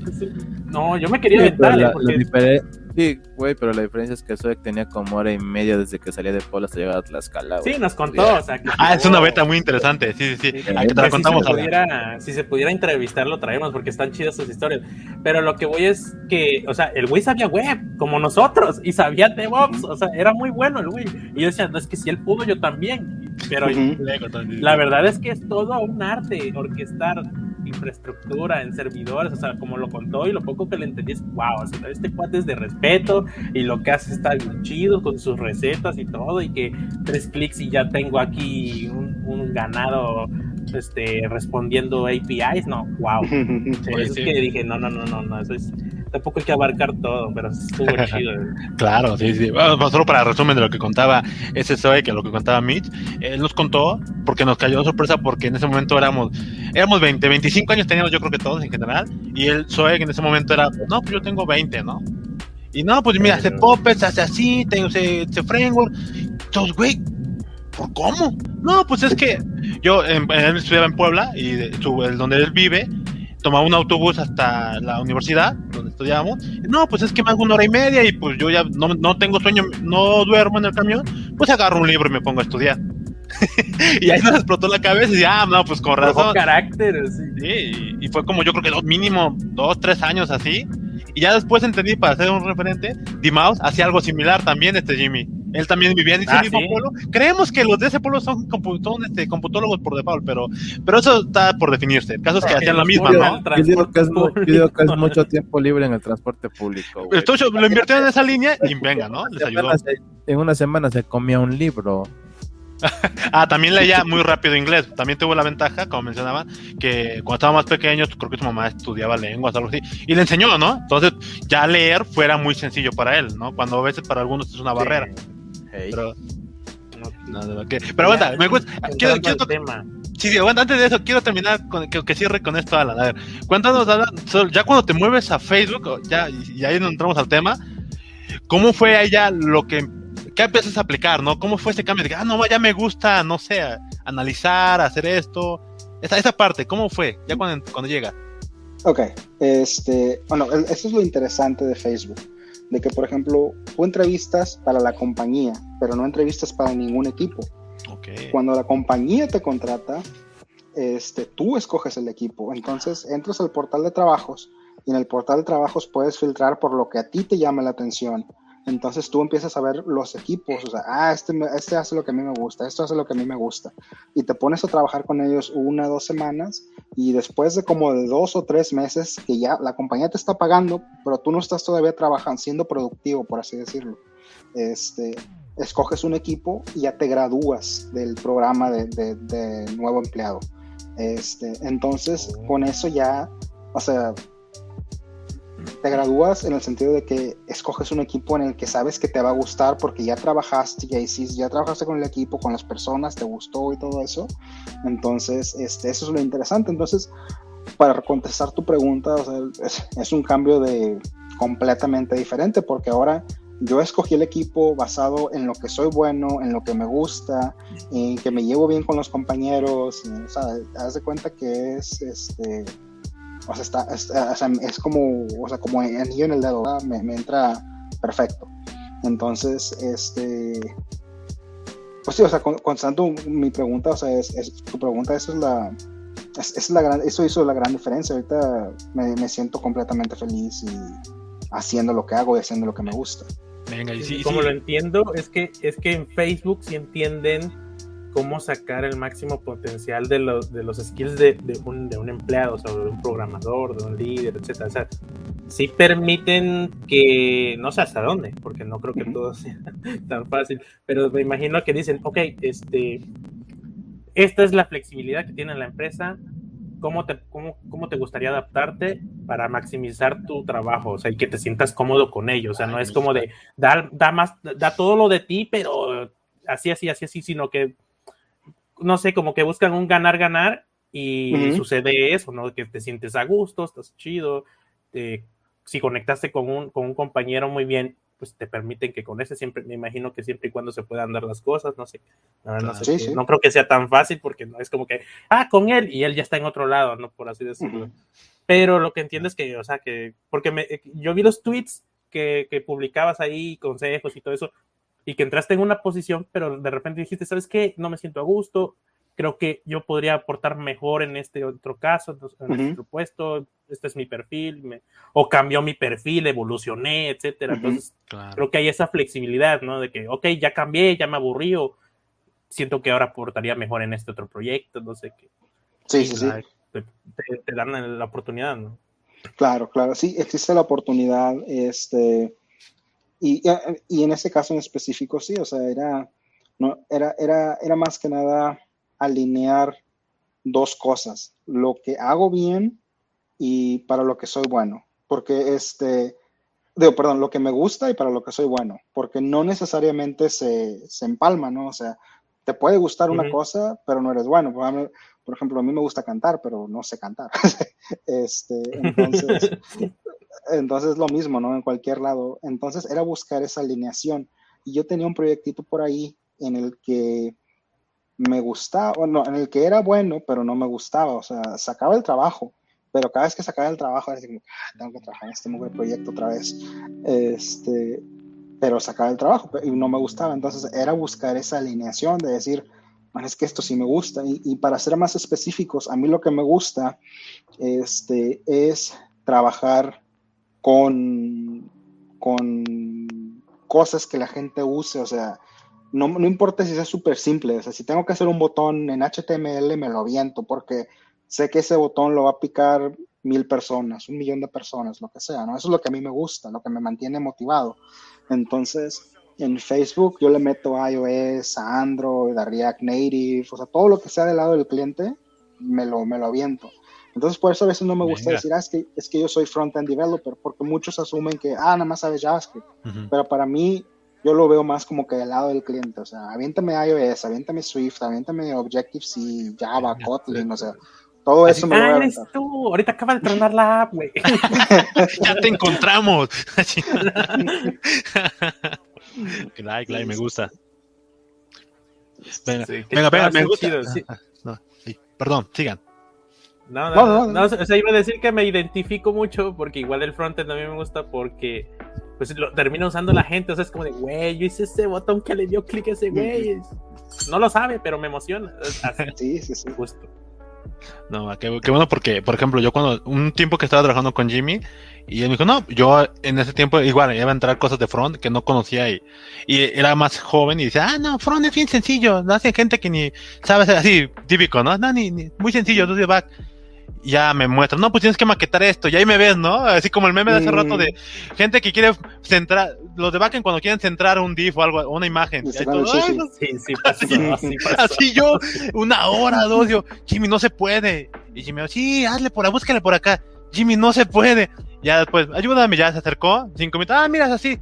No, yo me quería aventar. porque... Sí, güey, pero la diferencia es que Zoe tenía como hora y media desde que salía de Puebla hasta llegar a Tlaxcala. Sí, nos contó. O sea, ah, es una beta muy interesante. Sí, sí, sí. Aquí te la contamos. Si se, pudiera, si se pudiera entrevistar, lo traemos porque están chidas sus historias. Pero lo que voy es que, o sea, el güey sabía web, como nosotros, y sabía DevOps. O sea, era muy bueno el güey. Y yo decía, no, es que si él pudo, yo también. Pero la verdad es que es todo un arte orquestar infraestructura, en servidores, o sea, como lo contó y lo poco que le entendí es, wow, o sea, este cuate es de respeto y lo que hace está bien chido con sus recetas y todo y que tres clics y ya tengo aquí un, un ganado este, respondiendo APIs, no, wow. Por eso es que dije, no, no, no, no, no, eso es, tampoco hay que abarcar todo, pero estuvo chido. claro, sí, sí. solo para resumen de lo que contaba ese Zoe, que lo que contaba Mitch, él nos contó porque nos cayó sorpresa porque en ese momento éramos, éramos 20, 25 años teníamos yo creo que todos en general, y el Zoe en ese momento era, no, pues yo tengo 20, ¿no? Y no, pues mira, hace Puppets, hace así, tengo ese, framework. Entonces, güey, ¿por cómo? No, pues es que yo, él estudiaba en Puebla y el, donde él vive, tomaba un autobús hasta la universidad donde estudiábamos. No, pues es que me hago una hora y media y pues yo ya no, no tengo sueño, no duermo en el camión, pues agarro un libro y me pongo a estudiar. y ahí nos explotó la cabeza y ah, no, pues con razón. carácter, sí. y, fue como yo creo que dos, mínimo dos, tres años así. Y ya después entendí, para ser un referente, D-Mouse hacía algo similar también, este Jimmy. Él también vivía en ese ah, mismo pueblo. Creemos que los de ese pueblo son, son este, computólogos por default, pero, pero eso está por definirse. El caso es que hacían la misma, ¿no? Yo digo que es, mucho tiempo libre en el transporte público. Entonces lo invirtieron en esa línea y venga, ¿no? Les ayudó. En una semana se comía un libro. ah, también leía muy rápido inglés. También tuvo la ventaja, como mencionaba, que cuando estaba más pequeño, creo que su mamá estudiaba lenguas, algo así, y le enseñó, ¿no? Entonces, ya leer fuera muy sencillo para él, ¿no? Cuando a veces para algunos es una barrera. Pero, No, pero aguanta, me gusta. Quiero, quiero, tema. Sí, sí, aguanta, antes de eso, quiero terminar con que, que cierre con esto, Alan. A ver, cuéntanos, Alan, ya cuando te mueves a Facebook, ya, y ahí entramos al tema, ¿cómo fue ya lo que, qué empiezas a aplicar, no? ¿Cómo fue ese cambio? De ah, no, ya me gusta, no sé, analizar, hacer esto. Esa, esa parte, ¿cómo fue? Ya cuando, cuando llega. Ok, este, bueno, eso es lo interesante de Facebook de que, por ejemplo, tú entrevistas para la compañía, pero no entrevistas para ningún equipo. Cuando la compañía te contrata, este, tú escoges el equipo. Entonces entras al portal de trabajos y en el portal de trabajos puedes filtrar por lo que a ti te llama la atención. Entonces tú empiezas a ver los equipos, o sea, ah, este, este hace lo que a mí me gusta, esto hace lo que a mí me gusta. Y te pones a trabajar con ellos una, dos semanas y después de como de dos o tres meses que ya la compañía te está pagando, pero tú no estás todavía trabajando, siendo productivo, por así decirlo, este, escoges un equipo y ya te gradúas del programa de, de nuevo empleado. Este, entonces, con eso ya, o sea, te gradúas en el sentido de que escoges un equipo en el que sabes que te va a gustar porque ya trabajaste, ya hiciste, ya trabajaste con el equipo, con las personas, te gustó y todo eso. Entonces, este, eso es lo interesante. Entonces, para contestar tu pregunta, es, un cambio de completamente diferente porque ahora yo escogí el equipo basado en lo que soy bueno, en lo que me gusta, en que me llevo bien con los compañeros. o sea, haz de cuenta que es este o sea, está, es, como, o sea, como anillo en el dedo, me, me, entra perfecto. Entonces, este, pues sí, o sea, contestando mi pregunta, o sea, es, tu pregunta, eso es la, es, la gran, eso hizo la gran diferencia. Ahorita me, me, siento completamente feliz y haciendo lo que hago y haciendo lo que me gusta. Venga, y sí, como lo entiendo, es que, es que en Facebook sí entienden cómo sacar el máximo potencial de los, de los skills de, de, un, de un empleado, o sea, de un programador, de un líder, etcétera. O sea, sí permiten que, no sé hasta dónde, porque no creo que todo sea tan fácil, pero me imagino que dicen, ok, este, esta es la flexibilidad que tiene la empresa, ¿cómo te, cómo, cómo te gustaría adaptarte para maximizar tu trabajo? O sea, y que te sientas cómodo con ello. O sea, no es como de dar, da más, da todo lo de ti, pero así, así, así, así, sino que no sé, como que buscan un ganar-ganar y sucede eso, ¿no? Que te sientes a gusto, estás chido, si conectaste con un, con un compañero muy bien, pues te permiten que con ese siempre, me imagino que siempre y cuando se puedan dar las cosas, no sé, no, creo que sea tan fácil porque no es como que, ah, con él y él ya está en otro lado, ¿no? Por así decirlo. Pero lo que entiendo es que, o sea, que, porque me, yo vi los tweets que, que publicabas ahí, consejos y todo eso, y que entraste en una posición, pero de repente dijiste, ¿sabes qué? No me siento a gusto, creo que yo podría aportar mejor en este otro caso, en este otro puesto, este es mi perfil, o cambió mi perfil, evolucioné, etcétera. Entonces, creo que hay esa flexibilidad, ¿no? De que, ok, ya cambié, ya me aburrí, o siento que ahora aportaría mejor en este otro proyecto, no sé qué. Sí, sí, sí. Te, te, dan la oportunidad, ¿no? Claro, claro, sí, existe la oportunidad, este y, y, en ese caso en específico, sí, o sea, era, no, era, era, era más que nada alinear dos cosas, lo que hago bien y para lo que soy bueno, porque este, digo, perdón, lo que me gusta y para lo que soy bueno, porque no necesariamente se, se empalma, ¿no? O sea, te puede gustar una cosa, pero no eres bueno. Por ejemplo, a mí me gusta cantar, pero no sé cantar. este, entonces, entonces lo mismo, ¿no? En cualquier lado. Entonces era buscar esa alineación. Y yo tenía un proyectito por ahí en el que me gustaba, no, en el que era bueno, pero no me gustaba. O sea, sacaba el trabajo, pero cada vez que sacaba el trabajo era como, ah, tengo que trabajar en este nuevo proyecto otra vez. Este, pero sacaba el trabajo y no me gustaba. Entonces era buscar esa alineación de decir, es que esto sí me gusta. Y, y, para ser más específicos, a mí lo que me gusta este, es trabajar con, con cosas que la gente use, o sea, no, no importa si sea súper simple, o sea, si tengo que hacer un botón en HTML, me lo aviento, porque sé que ese botón lo va a picar mil personas, un millón de personas, lo que sea, ¿no? Eso es lo que a mí me gusta, lo que me mantiene motivado. Entonces, en Facebook yo le meto iOS, a Android, a React Native, o sea, todo lo que sea del lado del cliente, me lo, me lo aviento. Entonces, por eso a veces no me gusta decir, ah, es que, es que yo soy front-end developer, porque muchos asumen que, ah, nada más sabes JavaScript. Pero para mí, yo lo veo más como que del lado del cliente, o sea, aviéntame iOS, aviéntame Swift, aviéntame Objective-C, Java, Kotlin, o sea, todo eso me ah, eres tú, ahorita acaba de tronar la app, güey. ya te encontramos. like, like, me gusta. Venga, venga, venga, me gusta. no, sí. Perdón, sigan. No no, no, no, O sea, iba a decir que me identifico mucho porque igual el frontend a mí me gusta porque pues lo termina usando la gente. O sea, es como de, güey, yo hice ese botón que le dio clic a ese güey. No lo sabe, pero me emociona. sí, sí, sí. Justo. No, qué, bueno porque, por ejemplo, yo cuando un tiempo que estaba trabajando con Jimmy y él me dijo, no, yo en ese tiempo igual iba a entrar cosas de front que no conocía y, y era más joven y dice, ah, no, front es bien sencillo, no hace gente que ni sabe así, típico, ¿no? No, ni, muy sencillo, do back ya me muestra, no, pues tienes que maquetar esto, y ahí me ves, ¿no? Así como el meme de hace rato de gente que quiere centrar, los de backend cuando quieren centrar un div o algo, una imagen. así, yo, una hora, dos, yo, Jimmy, no se puede. Y Jimmy, sí, hazle por ahí, búscale por acá. Jimmy, no se puede. Ya después, ayúdame, ya se acercó, cinco minutos, ah, mira, así.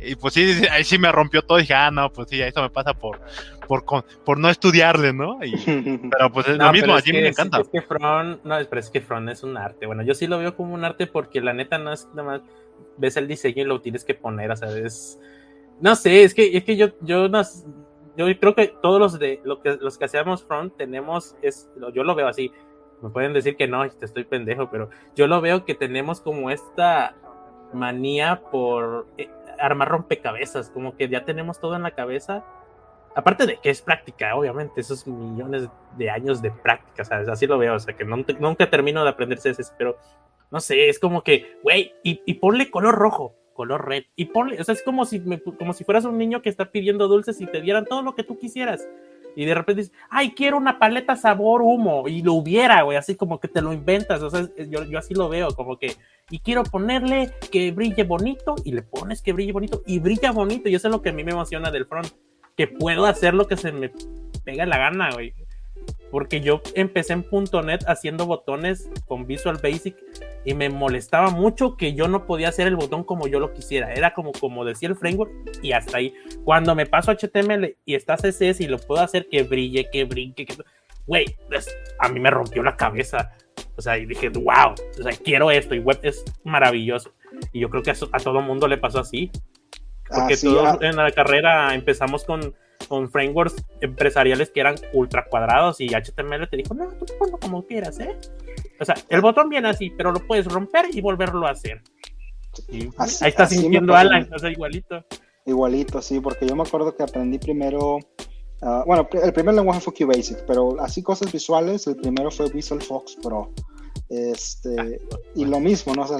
Y pues sí, ahí sí me rompió todo. Y dije, ah, no, pues sí, eso me pasa por, por, por no estudiarle, ¿no? pero pues es lo mismo, a Jimmy me encanta. Es que Front, no, pero es que Front es un arte. Bueno, yo sí lo veo como un arte porque la neta no es nada más ves el diseño y lo tienes que poner, o sea, es. No sé, es que, es que yo, yo, no, yo creo que todos los de lo que, los que hacemos Front tenemos, es, yo lo veo así. Me pueden decir que no, te estoy pendejo, pero yo lo veo que tenemos como esta manía por eh, armar rompecabezas, como que ya tenemos todo en la cabeza. Aparte de que es práctica, obviamente, esos millones de años de práctica, ¿sabes? Así lo veo, o sea, que nunca termino de aprender CSS, pero no sé, es como que, güey, y, ponle color rojo, color red, y ponle, o sea, es como si, como si fueras un niño que está pidiendo dulces y te dieran todo lo que tú quisieras. Y de repente dices, ay, quiero una paleta sabor humo. Y lo hubiera, güey, así como que te lo inventas. O sea, yo, yo así lo veo, como que, y quiero ponerle que brille bonito, y le pones que brille bonito, y brilla bonito. Y eso es lo que a mí me emociona del front, que puedo hacer lo que se me pega la gana, güey. Porque yo empecé en .NET haciendo botones con Visual Basic y me molestaba mucho que yo no podía hacer el botón como yo lo quisiera. Era como, como decía el framework y hasta ahí. Cuando me paso HTML y está CSS y lo puedo hacer que brille, que brinque, que... Güey, a mí me rompió la cabeza. O sea, dije, wow, o quiero esto y web es maravilloso. Y yo creo que a, a todo mundo le pasó así. Porque todos ah. en la carrera empezamos con con frameworks empresariales que eran ultra cuadrados y HTML te dijo, no, tú ponlo como quieras, ¿eh? O sea, el botón viene así, pero lo puedes romper y volverlo a hacer. ahí está sintiendo Alan, o sea, igualito. Igualito, sí, porque yo me acuerdo que aprendí primero, ah, bueno, el primer lenguaje fue QBasic, pero así cosas visuales, el primero fue Visual Fox Pro. Este, ah, y lo mismo, ¿no? O sea,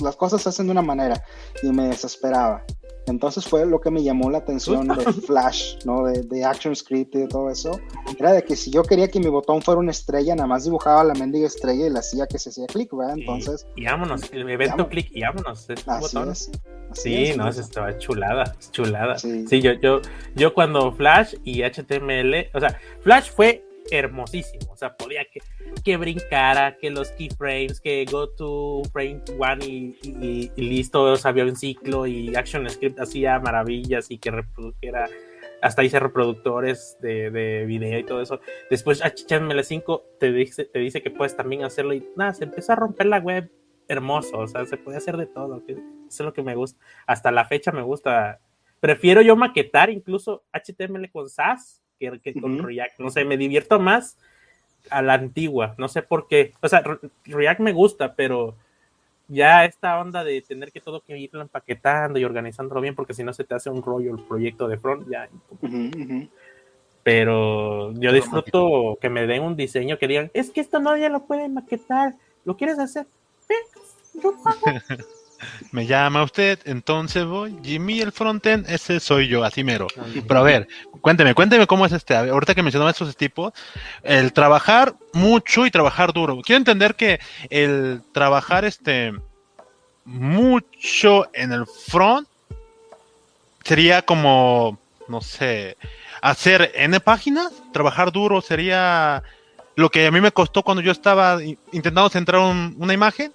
las cosas se hacen de una manera y me desesperaba. Entonces fue lo que me llamó la atención de Flash, ¿no? De, de ActionScript y de todo eso. Era de que si yo quería que mi botón fuera una estrella, nada más dibujaba la mendiga estrella y le hacía que se hacía clic, ¿verdad? Entonces. Y, vámonos, el evento clic y vámonos. sí, no, eso estaba chulada, chulada. Sí, yo, yo, yo cuando Flash y HTML, o sea, Flash fue hermosísimo. O sea, podía que, que brincara, que los keyframes, que go to frame one y, listo, o sea, había un ciclo y ActionScript hacía maravillas y que reprodujera, hasta hice reproductores de, de video y todo eso. Después HTML5 te dice, te dice que puedes también hacerlo y nada, se empieza a romper la web hermoso, o sea, se puede hacer de todo, eso es lo que me gusta. Hasta la fecha me gusta. Prefiero yo maquetar incluso HTML con SAS que, con React. No sé, me divierto más a la antigua, no sé por qué. O sea, React me gusta, pero ya esta onda de tener que todo que irlo empaquetando y organizándolo bien, porque si no se te hace un rollo el proyecto de front, ya. Pero yo disfruto que me den un diseño que digan, es que esto no ya lo pueden maquetar, ¿lo quieres hacer? yo me llama usted, entonces voy. Jimmy el frontend, ese soy yo, así mero. Pero a ver, cuénteme, cuénteme cómo es este. Ahorita que mencionaba estos tipos, el trabajar mucho y trabajar duro. Quiero entender que el trabajar este mucho en el front sería como, no sé, hacer N páginas, trabajar duro sería lo que a mí me costó cuando yo estaba intentando centrar una imagen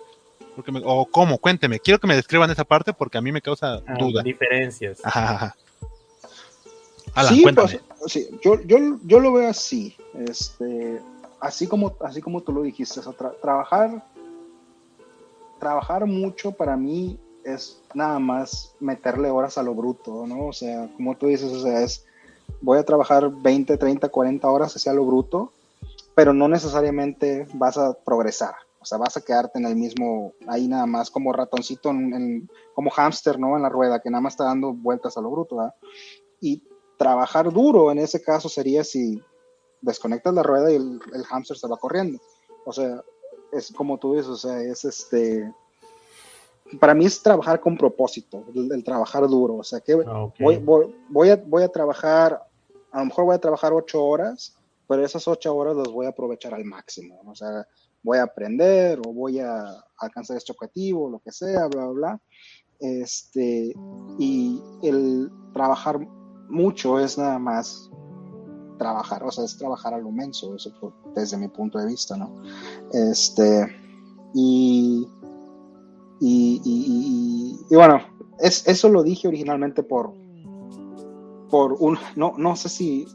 Porque o cómo, cuénteme, quiero que me describan esa parte porque a mí me causa Ah, duda. Diferencias. Ajá, ajá. Alan, sí, cuéntame. pues, sí, yo, yo, yo lo veo así, este, así como, así como tú lo dijiste, o sea, tra- trabajar, trabajar mucho para mí es nada más meterle horas a lo bruto, ¿no? O sea, como tú dices, o sea, es, voy a trabajar 20, 30, 40 horas hacia lo bruto, pero no necesariamente vas a progresar, sea, vas a quedarte en el mismo, ahí nada más como ratoncito, en, en- como hámster, ¿no? En la rueda, que nada más está dando vueltas a lo bruto, ¿verdad? Y trabajar duro en ese caso sería si desconectas la rueda y el, el hámster se va corriendo. O sea, es como tú dices, o sea, es este. Para mí es trabajar con propósito, el, el trabajar duro. O sea, que Ok. voy, voy, voy, a, voy a trabajar, a lo mejor voy a trabajar ocho horas, pero esas ocho horas las voy a aprovechar al máximo. O sea, voy a aprender o voy a alcanzar este objetivo, lo que sea, bla, bla, bla. Este, y el trabajar mucho es nada más trabajar, o sea, es trabajar a lo menso, eso por- desde mi punto de vista, ¿no? Este, y, y, bueno, es, eso lo dije originalmente por, por un, no, no sé si,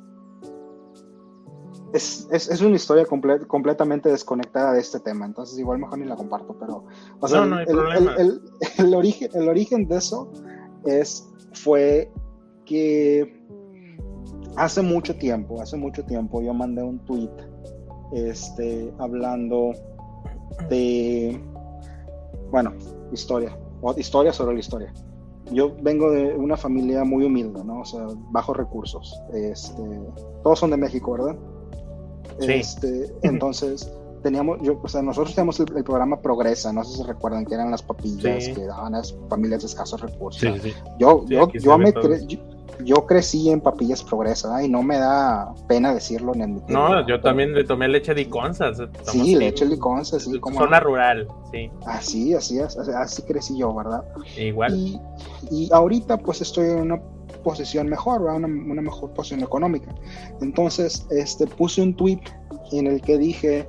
es, es, es una historia comple- completamente desconectada de este tema, entonces igual mejor ni la comparto, pero, o sea, No, no hay el, el- problema. el- el origen, el origen de eso es, fue que hace mucho tiempo, hace mucho tiempo yo mandé un tweet este, hablando de, bueno, historia, o historia sobre la historia. Yo vengo de una familia muy humilde, ¿no? O sea, bajos recursos. Este, todos son de México, ¿verdad? Sí. Este, entonces, teníamos, yo, o sea, nosotros teníamos el, el programa Progresa, no sé si recuerdan que eran las papillas Sí. que daban a las familias de escasos recursos. Sí. Yo, yo, yo, me cre- yo, yo crecí en Papillas Progresa ¿eh? y no me da pena decirlo ni admitirlo. No, yo Pero- también le tomé leche de Iconza. Sí, leche liconza, sí, como Zona rural, sí. así, así, así, así crecí yo, ¿verdad? Igual. Y, y ahorita pues estoy en una posición mejor. Una, mejor posición económica. Entonces, este, puse un tweet en el que dije,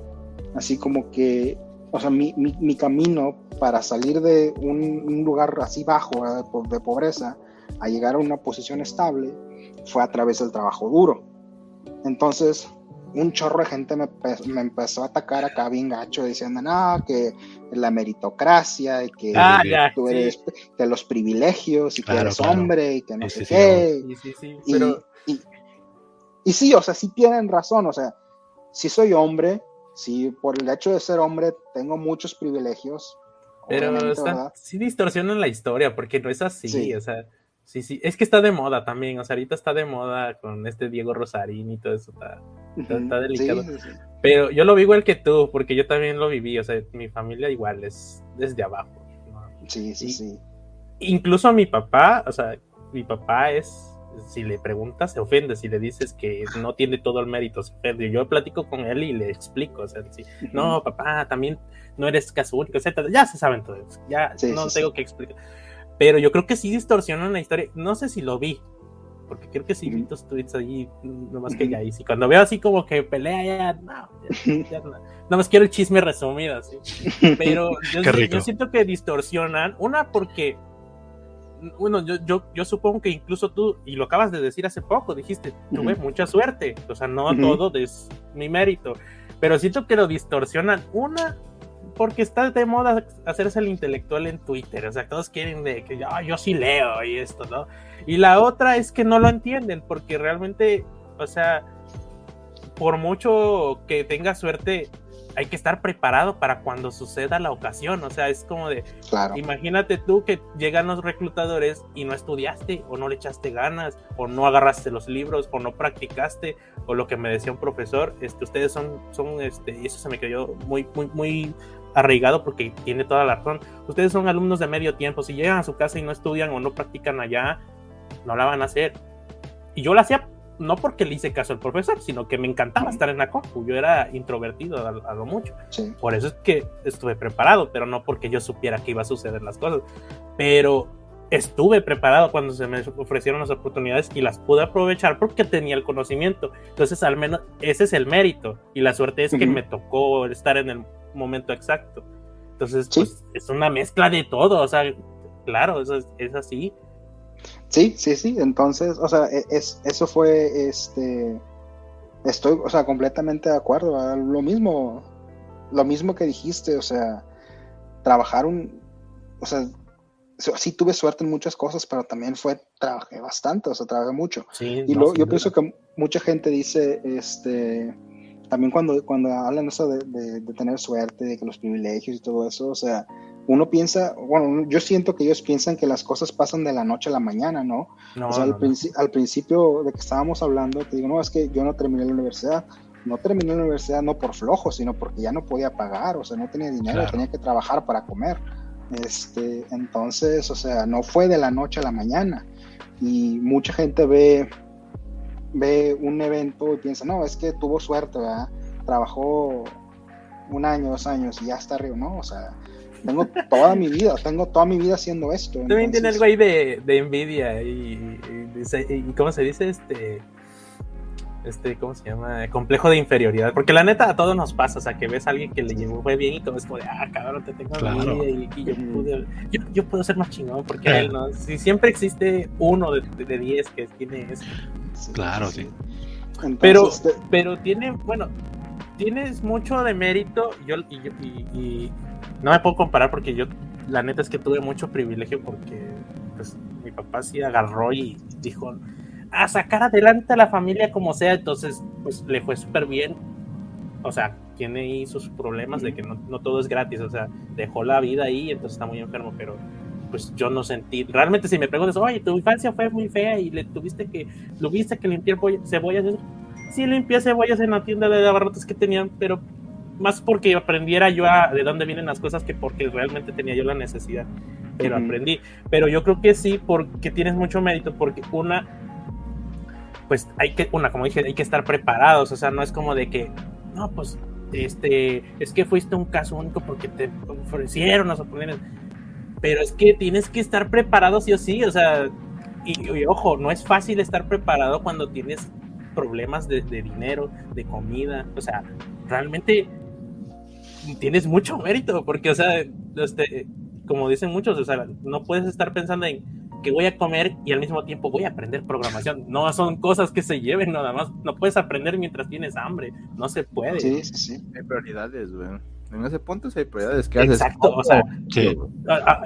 así como que, o sea, mi, mi, mi camino para salir de un, lugar así bajo, de pobreza, a llegar a una posición estable, fue a través del trabajo duro. Entonces, un chorro de gente me, me empezó a atacar acá bien gacho, diciendo, no, que la meritocracia y que Ah, ya, tú sí. eres que los privilegios y que Claro, eres claro. hombre y que no Sí, sé sí, qué. Sí, sí, sí. Y, Pero y, y sí, o sea, sí tienen razón, o sea, sí soy hombre, sí, por el hecho de ser hombre tengo muchos privilegios. Pero está, ¿verdad? sí distorsionan la historia, porque no es así, Sí. o sea, sí, sí, es que está de moda también, o sea, ahorita está de moda con este Diego Rosarín y todo eso, está- está- está Ujú, delicado. sí, sí, sí. pero yo lo vi igual que tú, porque yo también lo viví, o sea, mi familia igual es desde abajo, ¿no? Sí, sí, Y- sí. incluso a mi papá, o sea, mi papá es, si le preguntas, se ofende, si le dices que no tiene todo el mérito, se ofende. Yo platico con él y le explico, o sea, no, papá, también no eres caso único, etcétera. Ya se saben todo eso, ya no tengo que explicar. Pero yo creo que sí distorsionan la historia, no sé si lo vi, porque creo que sí vi tus tweets ahí, nomás que ya ahí, sí, cuando veo así como que pelea, ya, no, ya, ya no, nada más quiero el chisme resumido, así. Pero yo, yo siento que distorsionan. Una, porque. Bueno, yo, yo, yo supongo que incluso tú, y lo acabas de decir hace poco, dijiste, tuve Ujú. mucha suerte. O sea, no Ujú. todo es mi mérito. Pero siento que lo distorsionan. Una, porque está de moda hacerse el intelectual en Twitter. O sea, todos quieren de que yo, yo sí leo y esto, ¿no? Y la otra es que no lo entienden, porque realmente, o sea, por mucho que tenga suerte, hay que estar preparado para cuando suceda la ocasión. O sea, es como de, Claro. imagínate tú que llegan los reclutadores y no estudiaste, o no le echaste ganas, o no agarraste los libros, o no practicaste, o lo que me decía un profesor, este, ustedes son, son, este, y eso se me quedó muy, muy, muy arraigado porque tiene toda la razón. Ustedes son alumnos de medio tiempo, si llegan a su casa y no estudian o no practican allá, no la van a hacer. Y yo la hacía no porque le hice caso al profesor, sino que me encantaba estar en la compu. Yo era introvertido a, a lo mucho. Sí. Por eso es que estuve preparado, pero no porque yo supiera que iba a suceder las cosas. Pero estuve preparado cuando se me ofrecieron las oportunidades y las pude aprovechar porque tenía el conocimiento. Entonces, al menos ese es el mérito. Y la suerte es que me tocó estar en el momento exacto. Entonces, pues, es una mezcla de todo, o sea, claro, eso es, así. Sí, sí, sí, entonces, o sea, e, es, eso fue, este, estoy, o sea, completamente de acuerdo, lo mismo, lo mismo que dijiste, o sea, trabajar un, o sea, sí tuve suerte en muchas cosas, pero también fue, trabajé bastante, o sea, trabajé mucho. y luego yo pienso que mucha gente dice, este, también cuando, cuando hablan eso de, tener suerte, de que los privilegios y todo eso, o sea, uno piensa, bueno, yo siento que ellos piensan que las cosas pasan de la noche a la mañana, ¿no? o sea, al, al, principio de que estábamos hablando, te digo, no, es que yo no terminé la universidad. No terminé la universidad no por flojo, sino porque ya no podía pagar, o sea, no tenía dinero, tenía que trabajar para comer. Este, entonces, o sea, no fue de la noche a la mañana. Y mucha gente ve, ve un evento y piensa, no, es que tuvo suerte, ¿verdad? Trabajó un año, dos años y ya está arriba, ¿no? O sea, tengo toda mi vida, tengo toda mi vida haciendo esto. También tiene algo ahí de, de envidia y, y, y, ¿cómo se dice? Este este, ¿cómo se llama? Complejo de inferioridad. Porque la neta a todos nos pasa, o sea, que ves a alguien que le llevó fue bien y todo es como de, ah, cabrón, te tengo claro. y, y yo, pude, yo, puedo ser más chingón porque él no. Si siempre existe uno de, de, diez que tiene eso. Claro, sí. pero, pero tiene, bueno, tienes mucho de mérito yo, y, y, no me puedo comparar porque yo, la neta es que tuve mucho privilegio porque pues mi papá sí agarró y dijo a sacar adelante a la familia como sea, entonces pues le fue súper bien. O sea, tiene ahí sus problemas de que no, no, todo es gratis, o sea, dejó la vida ahí, entonces está muy enfermo, pero pues yo no sentí, realmente si me preguntas, oye, tu infancia fue muy fea y le tuviste que, tuviste que limpiar cebollas, sí limpié cebollas en la tienda de abarrotes que tenían, pero más porque aprendiera yo a de dónde vienen las cosas que porque realmente tenía yo la necesidad, pero aprendí, pero yo creo que sí, porque tienes mucho mérito, porque una, pues hay que, una, como dije, hay que estar preparados, o sea, no es como de que, no, pues, este, es que fuiste un caso único porque te ofrecieron las oportunidades, pero es que tienes que estar preparado sí o sí, o sea, y, ojo, no es fácil estar preparado cuando tienes problemas de, dinero, de comida, o sea, realmente tienes mucho mérito, porque, o sea, este, como dicen muchos, o sea, no puedes estar pensando en que voy a comer y al mismo tiempo voy a aprender programación. No son cosas que se lleven nada más. No puedes aprender mientras tienes hambre. No se puede. Sí, sí, sí. Hay prioridades, güey. En ese punto sí hay prioridades. ¿Qué Exacto. O sea,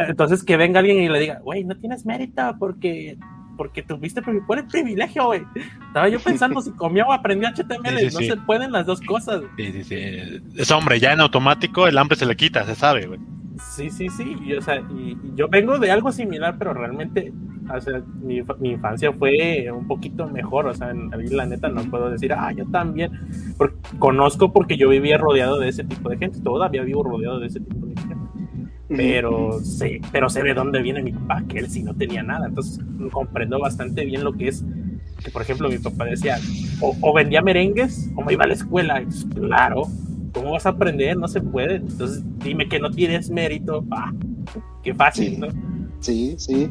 entonces que venga alguien y le diga, güey, no tienes mérito porque porque tuviste ¿cuál es privilegio, güey? Estaba yo pensando si comía o aprendía HTML, no se pueden las dos cosas. Sí, sí, sí. Es hombre, ya en automático el hambre se le quita, se sabe, güey. Sí, sí, sí. Y, o sea, y, yo vengo de algo similar, pero realmente, o sea, mi, mi, infancia fue un poquito mejor. O sea, en, la neta no puedo decir, ah, yo también. Porque, conozco porque yo vivía rodeado de ese tipo de gente. Todavía vivo rodeado de ese tipo de gente. Pero sé, pero sé de dónde viene mi papá, que él sí no tenía nada. Entonces comprendo bastante bien lo que es que, por ejemplo, mi papá decía, o, o vendía merengues o me iba a la escuela. claro, ¿Cómo vas a aprender? No se puede. Entonces, dime que no tienes mérito. Ah, qué fácil, sí. ¿no? Sí, sí.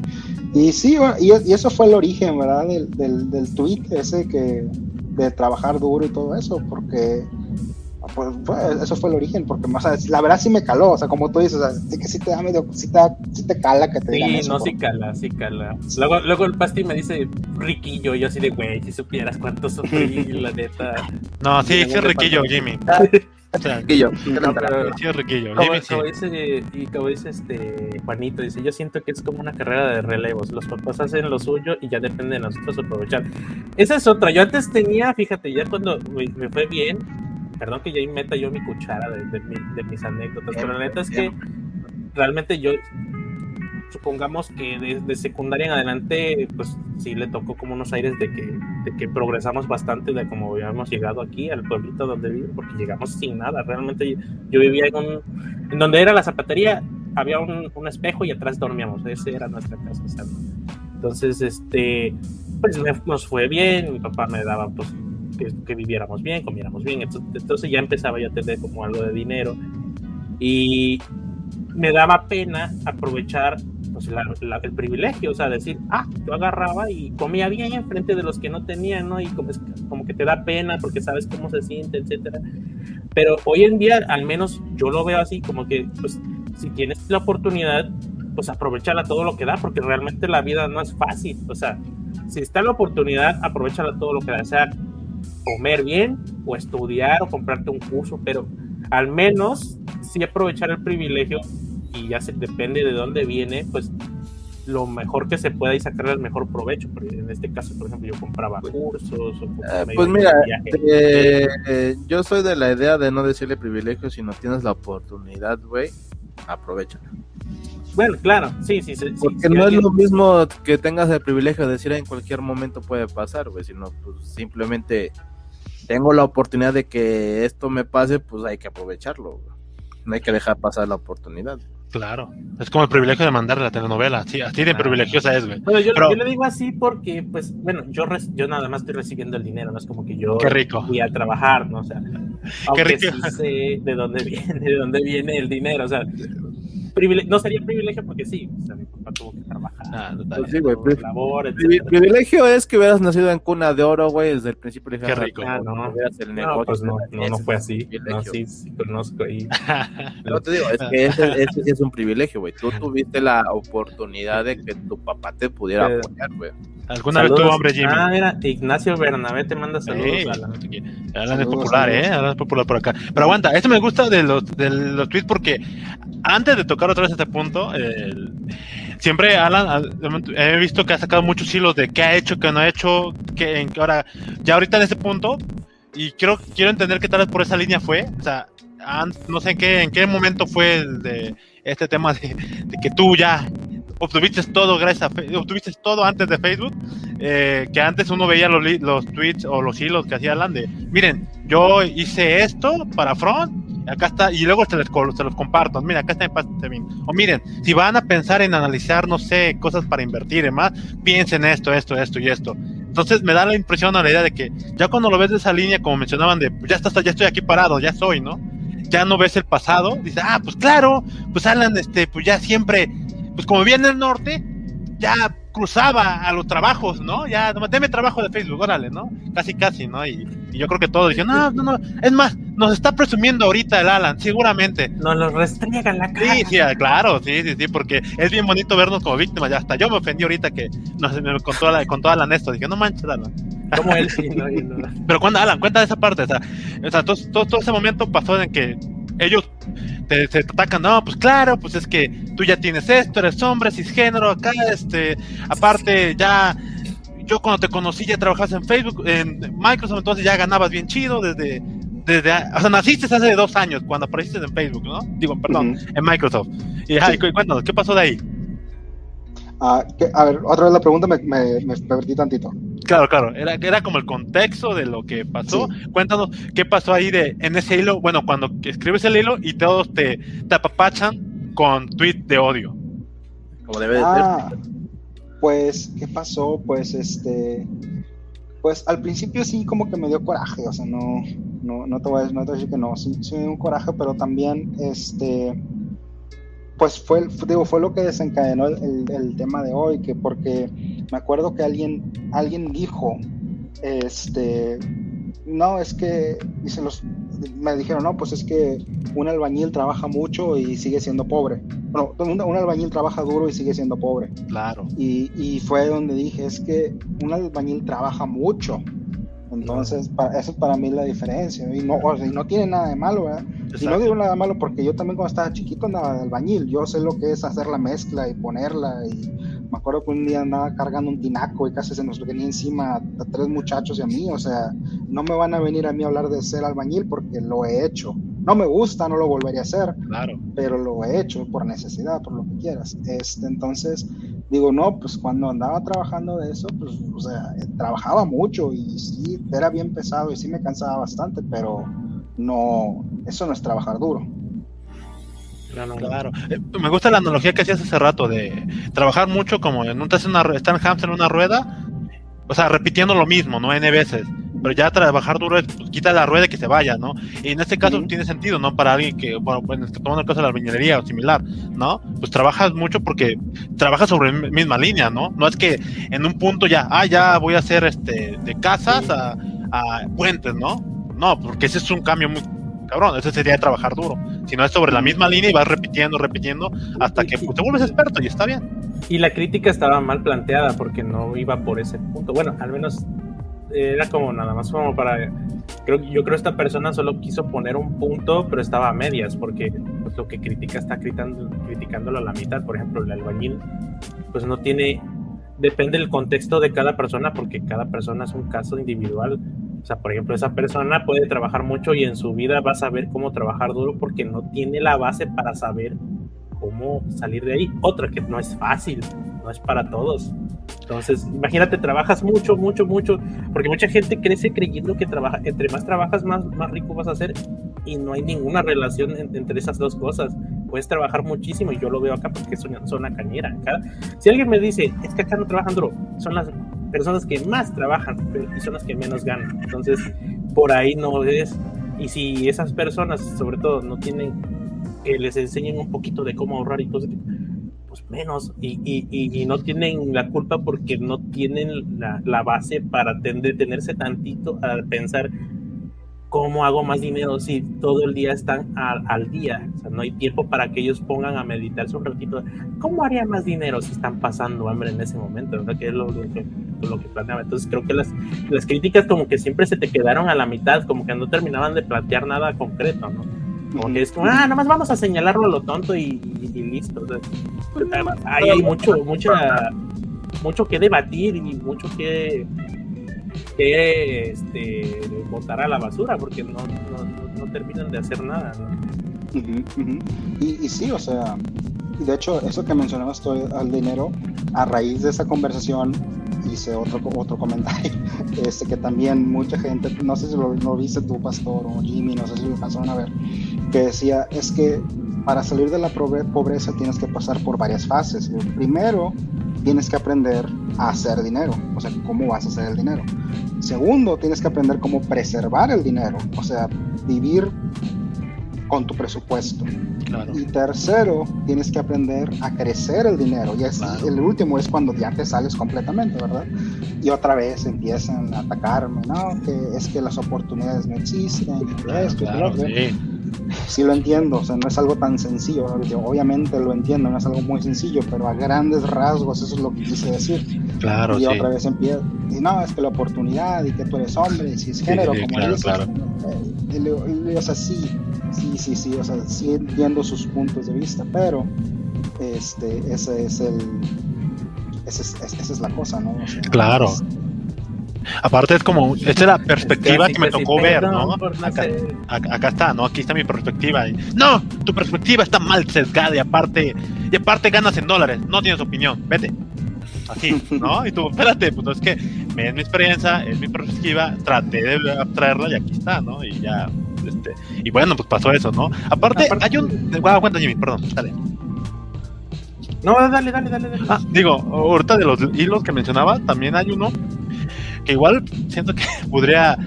Y sí, y, eso fue el origen, ¿verdad? Del, del, del tweet ese que de trabajar duro y todo eso, porque pues, eso fue el origen, porque más la verdad sí me caló, o sea, como tú dices, o sea, sí que sí te da medio, sí te, sí te cala que te sí, digan no, sí cala, sí cala. Luego, luego el Pasti me dice riquillo, y yo así de, güey, si supieras cuánto sufrí, la neta. No, sí, sí, riquillo, Jimmy. Riquillo, sí, riquillo. Como, como dice, y como dice este Juanito, dice, yo siento que es como una carrera de relevos. Los papás hacen lo suyo y ya depende de nosotros aprovechar. Esa es otra. Yo antes tenía, fíjate, ya cuando me fue bien, perdón que ya meta yo mi cuchara de, mis anécdotas, pero la neta es que realmente yo, supongamos que desde secundaria en adelante, pues sí le tocó como unos aires de que, de que progresamos bastante de como habíamos llegado aquí al pueblito donde vivo, porque llegamos sin nada. Realmente yo vivía en un, en donde era la zapatería, había un, un espejo y atrás dormíamos, ese era nuestra casa. Entonces, este, pues nos fue bien, mi papá me daba pues que, viviéramos bien, comiéramos bien. Entonces, ya empezaba yo a tener como algo de dinero y me daba pena aprovechar pues, el privilegio, o sea, decir, ah, yo agarraba y comía bien en frente de los que no tenían, ¿no? Y como, como que te da pena porque sabes cómo se siente, etcétera. Pero hoy en día, al menos yo lo veo así, como que, pues, si tienes la oportunidad, pues aprovechala todo lo que da, porque realmente la vida no es fácil. O sea, si está la oportunidad, aprovechala todo lo que da, sea comer bien o estudiar o comprarte un curso, pero al menos sí aprovechar el privilegio y ya se depende de dónde viene, pues lo mejor que se pueda y sacarle el mejor provecho. Porque en este caso, por ejemplo, yo compraba cursos. O eh, pues mira, eh, yo soy de la idea de no decirle privilegio, si no tienes la oportunidad, güey, aprovecha. Bueno, claro, sí, sí, sí. Porque no es lo mismo que tengas el privilegio de decir en cualquier momento puede pasar, güey, sino pues simplemente tengo la oportunidad de que esto me pase, pues hay que aprovecharlo, No hay que dejar pasar la oportunidad. Claro, es como el privilegio de mandar la telenovela, sí, así de privilegiosa es, güey. Bueno, yo, le digo así porque, pues, bueno, yo yo nada más estoy recibiendo el dinero, no es como que yo Qué rico. fui a trabajar, ¿no? O sea, Qué rico. Sí sé de dónde viene, de dónde viene el dinero, o sea, no sería privilegio porque sí, o sea, mi papá tuvo que trabajar. Ah, pues sí, güey. privilegio es que hubieras nacido en cuna de oro, güey, desde el principio. Qué rico. Ah, no, no, no, pues no, no, fue así. No, sí, sí, conozco ahí. no te digo, es que ese, ese sí es un privilegio, güey. Tú tuviste la oportunidad de que tu papá te pudiera apoyar, güey. ¿Alguna vez tuvo hombre Jimmy? Ah, mira, Ignacio Bernabé te manda saludos. Alan, es popular, ¿eh? Alan es popular por acá. Pero aguanta, esto me gusta de los, de los tweets porque antes de tocar otra vez este punto, siempre Alan, he visto que ha sacado muchos hilos de qué ha hecho, qué no ha hecho, que en, ahora, ya ahorita en este punto, y quiero, quiero entender qué tal vez por esa línea fue, o sea, no sé en qué, en qué momento fue el de este tema de, de que tú ya obtuviste todo gracias a obtuviste todo antes de Facebook, eh, que antes uno veía los, los tweets o los hilos que hacía Alan de, miren, yo hice esto para Front, acá está, y luego se, los comparto, mira, acá está en bien. O miren, si van a pensar en analizar, no sé, cosas para invertir y más, piensen esto, esto, esto y esto. Entonces me da la impresión o la idea de que ya cuando lo ves de esa línea, como mencionaban, de pues ya, está, ya estoy aquí parado, ya soy, ¿no? Ya no ves el pasado, dices, ah, pues claro, pues Alan, este, pues ya siempre pues como viene el norte, ya cruzaba a los trabajos, ¿no? Ya, deme trabajo de Facebook, órale, ¿no? Casi, casi, ¿no? Y, yo creo que todos dicen, no, no, no, es más, nos está presumiendo ahorita el Alan, seguramente. Nos lo restriega la cara. Sí, sí, claro, sí, sí, sí, porque es bien bonito vernos como víctimas, ya hasta yo me ofendí ahorita que nos, con, toda la, con toda la Néstor, dije, no manches, Alan. Como él, sí, no, Pero cuando, Alan, cuenta de esa parte, o sea, o sea todo, todo, todo ese momento pasó en que ellos te, atacan, no, pues claro, pues es que tú ya tienes esto, eres hombre, cisgénero, acá, este, aparte ya, yo cuando te conocí ya trabajabas en Facebook, en Microsoft, entonces ya ganabas bien chido desde, desde, o sea, naciste hace dos años cuando apareciste en Facebook, ¿no? Digo, perdón, en Microsoft. Y, ay, cuéntanos, ¿qué pasó de ahí? Ah, a ver, otra vez la pregunta me, me, perdí tantito. Claro, claro, era, era como el contexto de lo que pasó. Cuéntanos qué pasó ahí de en ese hilo, bueno, cuando escribes el hilo y todos te, te apapachan con tweet de odio. Como debe de ah, Pues, ¿qué pasó? Pues, este, pues al principio sí como que me dio coraje, o sea, no, no, no, te, voy a, no te voy a decir que no, sí, sí me dio un coraje, pero también, este, pues fue, digo, fue lo que desencadenó el, tema de hoy, que porque me acuerdo que alguien, alguien dijo, este, no, es que, y los, me dijeron, no, pues es que un albañil trabaja mucho y sigue siendo pobre. Bueno, un, albañil trabaja duro y sigue siendo pobre. Claro. Y, y fue donde dije, es que un albañil trabaja mucho entonces, para, eso es para mí la diferencia. Y no, no tiene nada de malo, ¿verdad? Y no digo nada malo porque yo también cuando estaba chiquito andaba de albañil. Yo sé lo que es hacer la mezcla y ponerla. Y me acuerdo que un día andaba cargando un tinaco y casi se nos venía encima a, tres muchachos y a mí. O sea, no me van a venir a mí a hablar de ser albañil porque lo he hecho. No me gusta, no lo volvería a hacer. Claro. Pero lo he hecho por necesidad, por lo que quieras. Este, entonces, digo, no, pues cuando andaba trabajando de eso, pues, o sea, trabajaba mucho y sí, era bien pesado y sí me cansaba bastante, pero no, eso no es trabajar duro. Claro, eh, me gusta la analogía que hacías hace rato de trabajar mucho como en un, una, estar en hamster en una rueda, o sea, repitiendo lo mismo, ¿no? N veces pero ya trabajar duro es pues, quita la rueda y que se vaya, ¿no? Y en este caso tiene sentido, ¿no? Para alguien que, bueno, pues tomando el caso de la albañilería o similar, ¿no? Pues trabajas mucho porque trabajas sobre la misma línea, ¿no? No es que en un punto ya, ah, ya voy a hacer este de casas a, a puentes, ¿no? No, porque ese es un cambio muy cabrón, ese sería trabajar duro. Si no es sobre la misma línea y vas repitiendo, repitiendo, hasta que pues, te vuelves experto y está bien. Y la crítica estaba mal planteada porque no iba por ese punto. Bueno, al menos era como nada más como para creo yo creo esta persona solo quiso poner un punto pero estaba a medias porque pues, lo que critica está criticando, criticándolo a la mitad por ejemplo el albañil pues no tiene depende del contexto de cada persona porque cada persona es un caso individual. O sea por ejemplo esa persona puede trabajar mucho y en su vida va a saber cómo trabajar duro porque no tiene la base para saber cómo salir de ahí. Otra que no es fácil no es para todos entonces, imagínate, trabajas mucho, mucho, mucho, porque mucha gente crece creyendo que trabaja, entre más trabajas, más, más rico vas a ser, y no hay ninguna relación entre esas dos cosas. Puedes trabajar muchísimo, y yo lo veo acá porque son zona cañera. Acá, si alguien me dice, es que acá no trabajan duro, son las personas que más trabajan y son las que menos ganan. Entonces, por ahí no es. Y si esas personas, sobre todo, no tienen que les enseñen un poquito de cómo ahorrar y cosas menos y, y, y, no tienen la culpa porque no tienen la, la base para detenerse tantito a pensar cómo hago más dinero si todo el día están al día. O sea, no hay tiempo para que ellos pongan a meditarse un ratito. ¿Cómo haría más dinero si están pasando hambre en ese momento? ¿verdad? Que es lo que planeaba. Entonces creo que las, las críticas como que siempre se te quedaron a la mitad, como que no terminaban de plantear nada concreto, ¿no? Como que es como, ah, nomás vamos a señalarlo a lo tonto y, listo. ahí hay mucho, mucha, mucho que debatir y mucho que, que este, botar a la basura porque no, no, no terminan de hacer nada. Y, y, sí, o sea, de hecho, eso que mencionabas todo al dinero, a raíz de esa conversación hice otro, otro comentario, este, que también mucha gente, no sé si lo, lo viste tu pastor o Jimmy, no sé si lo pasaron a ver, que decía, es que para salir de la pobreza tienes que pasar por varias fases. Primero, tienes que aprender a hacer dinero, o sea, cómo vas a hacer el dinero. Segundo, tienes que aprender cómo preservar el dinero, o sea, vivir con tu presupuesto. Y tercero, tienes que aprender a crecer el dinero. Y así, el último es cuando ya te sales completamente, ¿verdad? Y otra vez empiezan a atacarme, ¿no? Que es que las oportunidades no existen, esto, sí. sí. lo entiendo, o sea, no es algo tan sencillo. obviamente lo entiendo, no es algo muy sencillo, pero a grandes rasgos eso es lo que quise decir. Claro. Y otra vez empieza, y no, es que la oportunidad y que tú eres hombre y si es género, como claro, dices. Claro. Eh, o sea, sí, sí, sí, sí, o sea, sí entiendo sus puntos de vista, pero este, ese es el, esa es, la cosa, ¿no? claro. Aparte es como, esta es la perspectiva que me tocó ver, ¿no? Acá, está, ¿no? Aquí está mi perspectiva. No, tu perspectiva está mal sesgada y aparte, y aparte ganas en dólares, no tienes opinión, vete. Así, ¿no? Y tú, espérate, pues es que es mi experiencia, es mi perspectiva, traté de abstraerla y aquí está, ¿no? Y ya, este, y bueno, pues pasó eso, ¿no? Aparte, hay un. Wow, cuenta Jimmy, perdón, dale. No, dale, dale, dale, dale. Ah, digo, ahorita de los hilos que mencionaba, también hay uno que igual siento que podría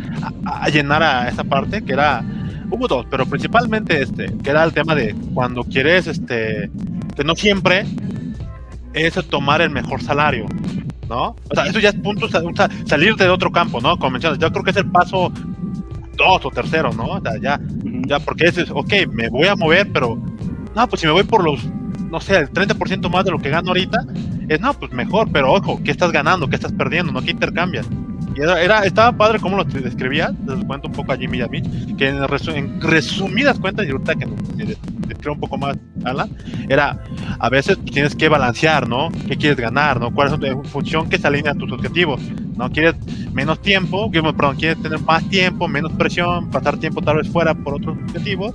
llenar a esa parte, que era. Hubo dos, pero principalmente este, que era el tema de cuando quieres, este, que no siempre es tomar el mejor salario, ¿no? O sea, eso ya es punto, o sea, salir de otro campo, ¿no? Como mencionas, yo creo que es el paso dos o tercero, ¿no? O sea, ya, ya, porque es, ok, me voy a mover, pero, no, pues si me voy por los, no sé, el 30% más de lo que gano ahorita, es, no, pues mejor, pero ojo, ¿qué estás ganando? ¿Qué estás perdiendo? ¿No? ¿Qué intercambias? Y era, estaba padre cómo lo describía, les cuento un poco a Jimmy y a Mitch, que en, resumidas cuentas, y ahorita que describo un poco más, Alan, era, a veces tienes que balancear, ¿no? ¿Qué quieres ganar, ¿no? ¿Cuál es tu función que se alinea a tus objetivos? ¿No? ¿Quieres menos tiempo? Perdón, ¿quieres tener más tiempo, menos presión, pasar tiempo tal vez fuera por otros objetivos?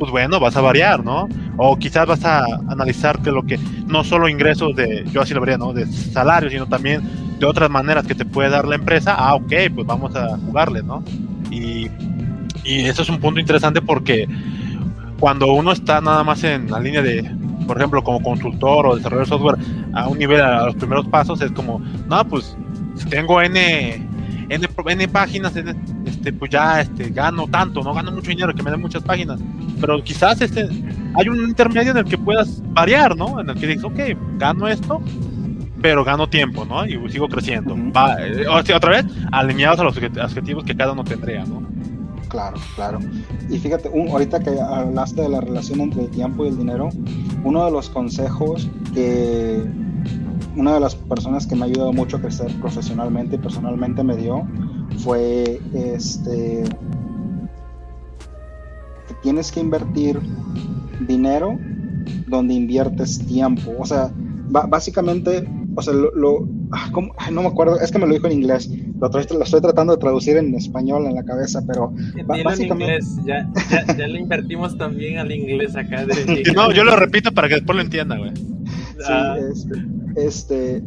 Pues bueno, vas a variar, ¿no? O quizás vas a analizar que lo que, no solo ingresos de, yo así lo vería, ¿no? De salario, sino también de otras maneras que te puede dar la empresa, ah, ok, pues vamos a jugarle, ¿no? Y, y eso es un punto interesante porque cuando uno está nada más en la línea de, por ejemplo, como consultor o desarrollador de software, a un nivel, a los primeros pasos, es como, no, pues tengo N, N, N páginas, este, pues ya este, gano tanto, no gano mucho dinero, que me den muchas páginas. Pero quizás este, hay un intermedio en el que puedas variar, ¿no? En el que dices, ok, gano esto, pero gano tiempo, ¿no? Y sigo creciendo. Va, eh, otra vez, alineados a los objetivos que cada uno tendría, ¿no? Claro, claro. Y fíjate, ahorita que hablaste de la relación entre el tiempo y el dinero, uno de los consejos que una de las personas que me ha ayudado mucho a crecer profesionalmente y personalmente me dio fue este que tienes que invertir dinero donde inviertes tiempo. O sea, básicamente, o sea, lo, ah, no me acuerdo, es que me lo dijo en inglés, lo, lo, estoy tratando de traducir en español en la cabeza, pero básicamente... Ya, ya, ya, le invertimos también al inglés acá. De... no, yo lo repito para que después lo entienda, güey. Sí, ah. este, este,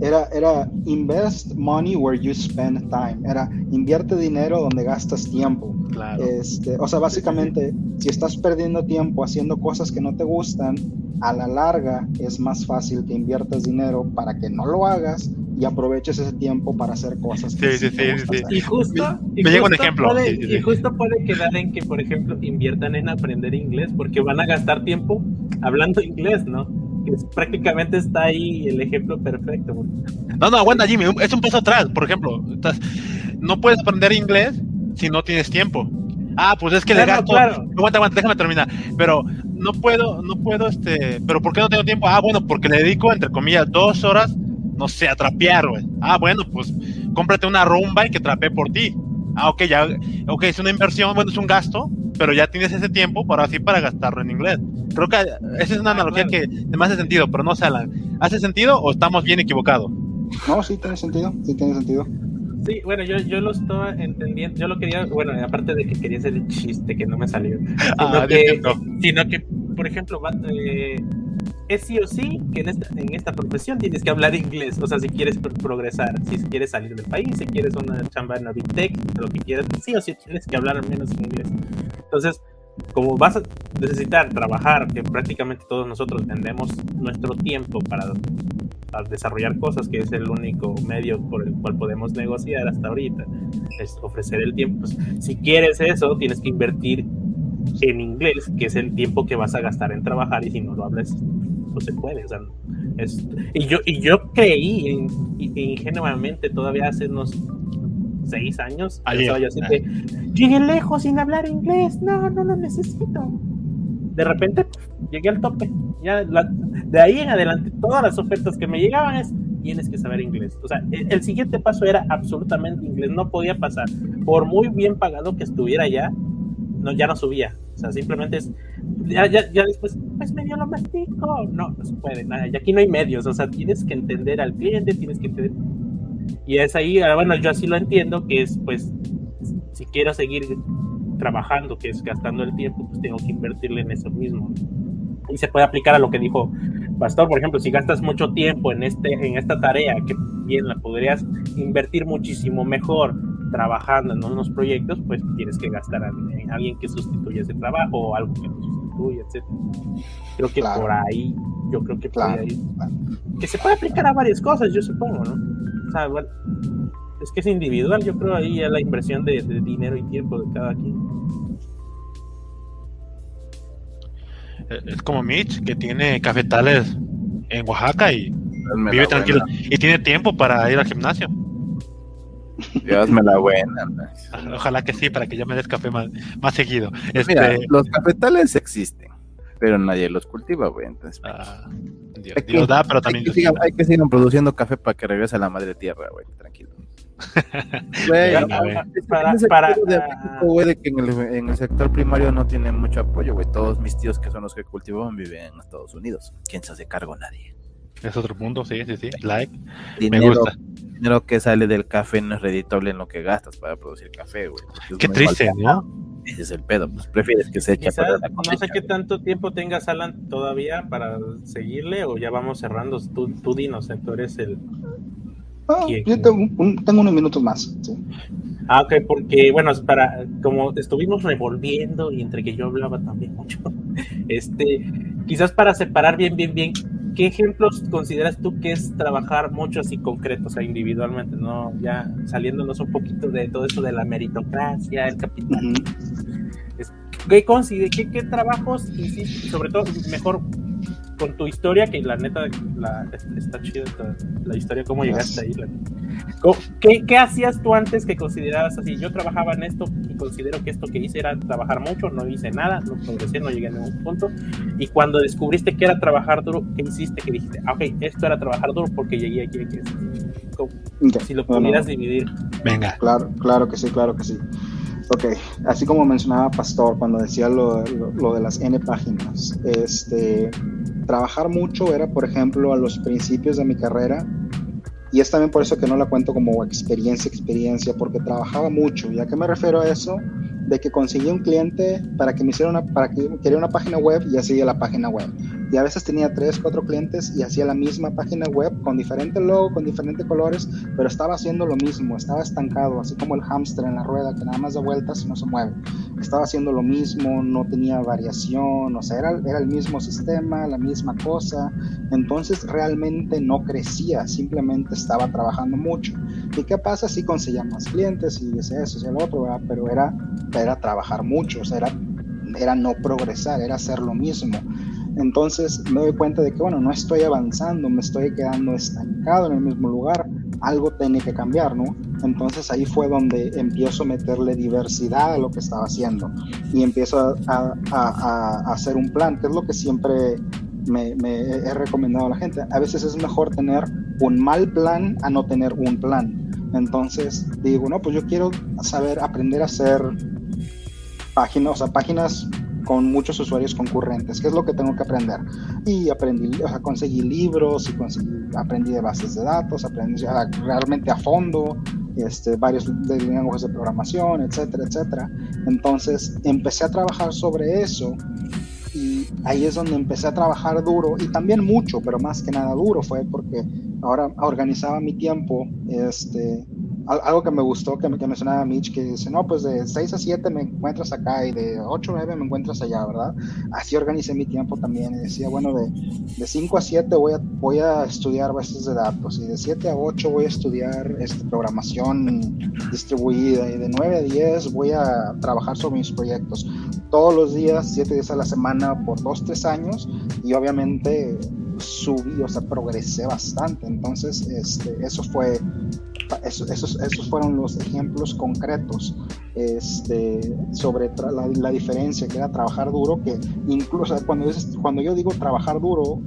era, era invest money where you spend time, era invierte dinero donde gastas tiempo. Claro. Este, o sea, básicamente, si estás perdiendo tiempo haciendo cosas que no te gustan, a la larga es más fácil que inviertas dinero para que no lo hagas y aproveches ese tiempo para hacer cosas. Que sí, sí, sí, sí, Y justo, me, llega un ejemplo. Puede, y justo puede quedar en que, por ejemplo, inviertan en aprender inglés porque van a gastar tiempo hablando inglés, ¿no? Que prácticamente está ahí el ejemplo perfecto. No, no, aguanta, Jimmy, es un paso atrás. Por ejemplo, no puedes aprender inglés si no tienes tiempo. Ah, pues es que le gasto. Aguanta, aguanta, déjame terminar. Pero no puedo, no puedo, este. Pero ¿por qué no tengo tiempo? Ah, bueno, porque le dedico, entre comillas, dos horas, no sé, a trapear, güey. Ah, bueno, pues cómprate una rumba y que trapee por ti. Ah, ok, ya. Ok, es una inversión, bueno, es un gasto, pero ya tienes ese tiempo para así para gastarlo en inglés. Creo que esa es una ah, analogía que me hace sentido, pero no sé, ¿hace sentido o estamos bien equivocados? No, sí tiene sentido, sí tiene sentido. Sí, bueno, yo, yo lo estaba entendiendo, yo lo quería, bueno, aparte de que quería hacer el chiste que no me salió, sino, ah, que, sino que, por ejemplo, eh, es sí o sí que en esta, en esta profesión tienes que hablar inglés, o sea, si quieres progresar, si quieres salir del país, si quieres una chamba en la Big Tech, lo que quieras, sí o sí tienes que hablar al menos inglés. Entonces, como vas a necesitar trabajar, que prácticamente todos nosotros vendemos nuestro tiempo para, desarrollar cosas, que es el único medio por el cual podemos negociar hasta ahorita, es ofrecer el tiempo. Pues, si quieres eso, tienes que invertir en inglés, que es el tiempo que vas a gastar en trabajar, y si no lo hablas, no se puede. y, yo, y yo creí ingenuamente todavía hace unos seis años. llegué lejos sin hablar inglés. No, no lo necesito. De repente llegué al tope. Ya de ahí en adelante, todas las ofertas que me llegaban es tienes que saber inglés. O sea, el, el, siguiente paso era absolutamente inglés. No podía pasar. Por muy bien pagado que estuviera ya, no, ya no subía. O sea, simplemente es. Ya, ya, ya después, pues medio lo mastico. No, no se puede. Nada. Y aquí no hay medios. O sea, tienes que entender al cliente, tienes que entender y es ahí, ah, bueno, yo así lo entiendo, que es pues, si quiero seguir trabajando, que es gastando el tiempo, pues tengo que invertirle en eso mismo. Y se puede aplicar a lo que dijo Pastor, por ejemplo, si gastas mucho tiempo en, este, en esta tarea, que bien la podrías invertir muchísimo mejor trabajando en unos proyectos, pues tienes que gastar en, alguien que sustituya ese trabajo o algo que lo sustituya, etc. Creo que por ahí, yo creo que por ahí, que se puede aplicar a varias cosas, yo supongo, ¿no? Es que es individual, yo creo ahí es la inversión de, dinero y tiempo de cada quien. Eh, es como Mitch, que tiene cafetales en Oaxaca y vive tranquilo. Y tiene tiempo para ir al gimnasio. Dios me la buena. Ojalá que sí, para que yo me des café más, más seguido. Este... los cafetales existen, pero nadie los cultiva, güey. Entonces, ah. Dios, da, pero también. Hay que, sigan, produciendo café para que regrese a la madre tierra, güey, tranquilo. Güey, para, para, de que en el, en el, sector primario no tiene mucho apoyo, güey. Todos mis tíos que son los que cultivan viven en Estados Unidos. ¿Quién se hace cargo? Nadie. Es otro punto, sí, sí, sí. Like. me gusta. Dinero que sale del café no es reditable en lo que gastas para producir café, güey. Qué triste, ¿no? Ese es el pedo, pues prefieres que se eche No sé qué tanto tiempo tengas, Alan, todavía para seguirle o ya vamos cerrando. Tú, tú dinos, ¿eh? tú eres el. Ah, yo tengo, tengo, unos minutos más. Ah, ok, porque bueno, para como estuvimos revolviendo y entre que yo hablaba también mucho, este, quizás para separar bien, bien, bien ¿qué ejemplos consideras tú que es trabajar mucho así concreto, o sea, individualmente, no ya saliéndonos un poquito de todo eso de la meritocracia, el capital? ¿Qué, qué, ¿Qué trabajos hiciste? Sobre todo, mejor con tu historia, que la neta la, está chida la historia, cómo llegaste ahí. ¿Qué, ¿Qué, hacías tú antes que considerabas así? Yo trabajaba en esto y considero que esto que hice era trabajar mucho, no hice nada, no progresé, no llegué a ningún punto. Y cuando descubriste que era trabajar duro, ¿qué hiciste? Que dijiste, ah, ok, esto era trabajar duro porque llegué aquí. aquí. Si lo pudieras dividir. Venga. Claro, claro que sí, claro que sí. Ok, así como mencionaba Pastor cuando decía lo, de las N páginas, este, trabajar mucho era, por ejemplo, a los principios de mi carrera, y es también por eso que no la cuento como experiencia, experiencia, porque trabajaba mucho. ¿Y a qué me refiero a eso? De que conseguí un cliente para que me hiciera una, para que quería una página web y hacía la página web y a veces tenía tres, cuatro clientes y hacía la misma página web con diferente logo, con diferentes colores, pero estaba haciendo lo mismo, estaba estancado, así como el hámster en la rueda que nada más da vueltas y no se mueve. Estaba haciendo lo mismo, no tenía variación, o sea, era, era el mismo sistema, la misma cosa, entonces realmente no crecía, simplemente estaba trabajando mucho. ¿Y qué pasa si conseguía más clientes y dice eso, y lo otro, pero era, era trabajar mucho, o sea, era, era no progresar, era hacer lo mismo. Entonces me doy cuenta de que, bueno, no estoy avanzando, me estoy quedando estancado en el mismo lugar, algo tiene que cambiar, ¿no? Entonces ahí fue donde empiezo a meterle diversidad a lo que estaba haciendo y empiezo a, hacer un plan, que es lo que siempre me, he recomendado a la gente. A veces es mejor tener un mal plan a no tener un plan. Entonces digo, no, pues yo quiero saber aprender a hacer páginas, o sea, páginas con muchos usuarios concurrentes, ¿qué es lo que tengo que aprender? Y aprendí, o sea, conseguí libros y conseguí, aprendí de bases de datos, aprendí realmente a fondo, este, varios de lenguajes de programación, etcétera, etcétera. Entonces empecé a trabajar sobre eso y ahí es donde empecé a trabajar duro y también mucho, pero más que nada duro fue porque ahora organizaba mi tiempo, este, algo que me gustó, que, que mencionaba Mitch, que dice, no, pues de 6 a 7 me encuentras acá y de 8 a 9 me encuentras allá, ¿verdad? Así organicé mi tiempo también y decía, bueno, de, de 5 a 7 voy a, voy a estudiar bases de datos y de 7 a 8 voy a estudiar este, programación distribuida y de 9 a 10 voy a trabajar sobre mis proyectos. Todos los días, 7 días a la semana por 2, 3 años y obviamente subí, o sea, progresé bastante. Entonces, este, eso fue esos, esos, fueron los ejemplos concretos este, sobre la, la, diferencia que era trabajar duro, que incluso cuando, cuando yo digo trabajar duro,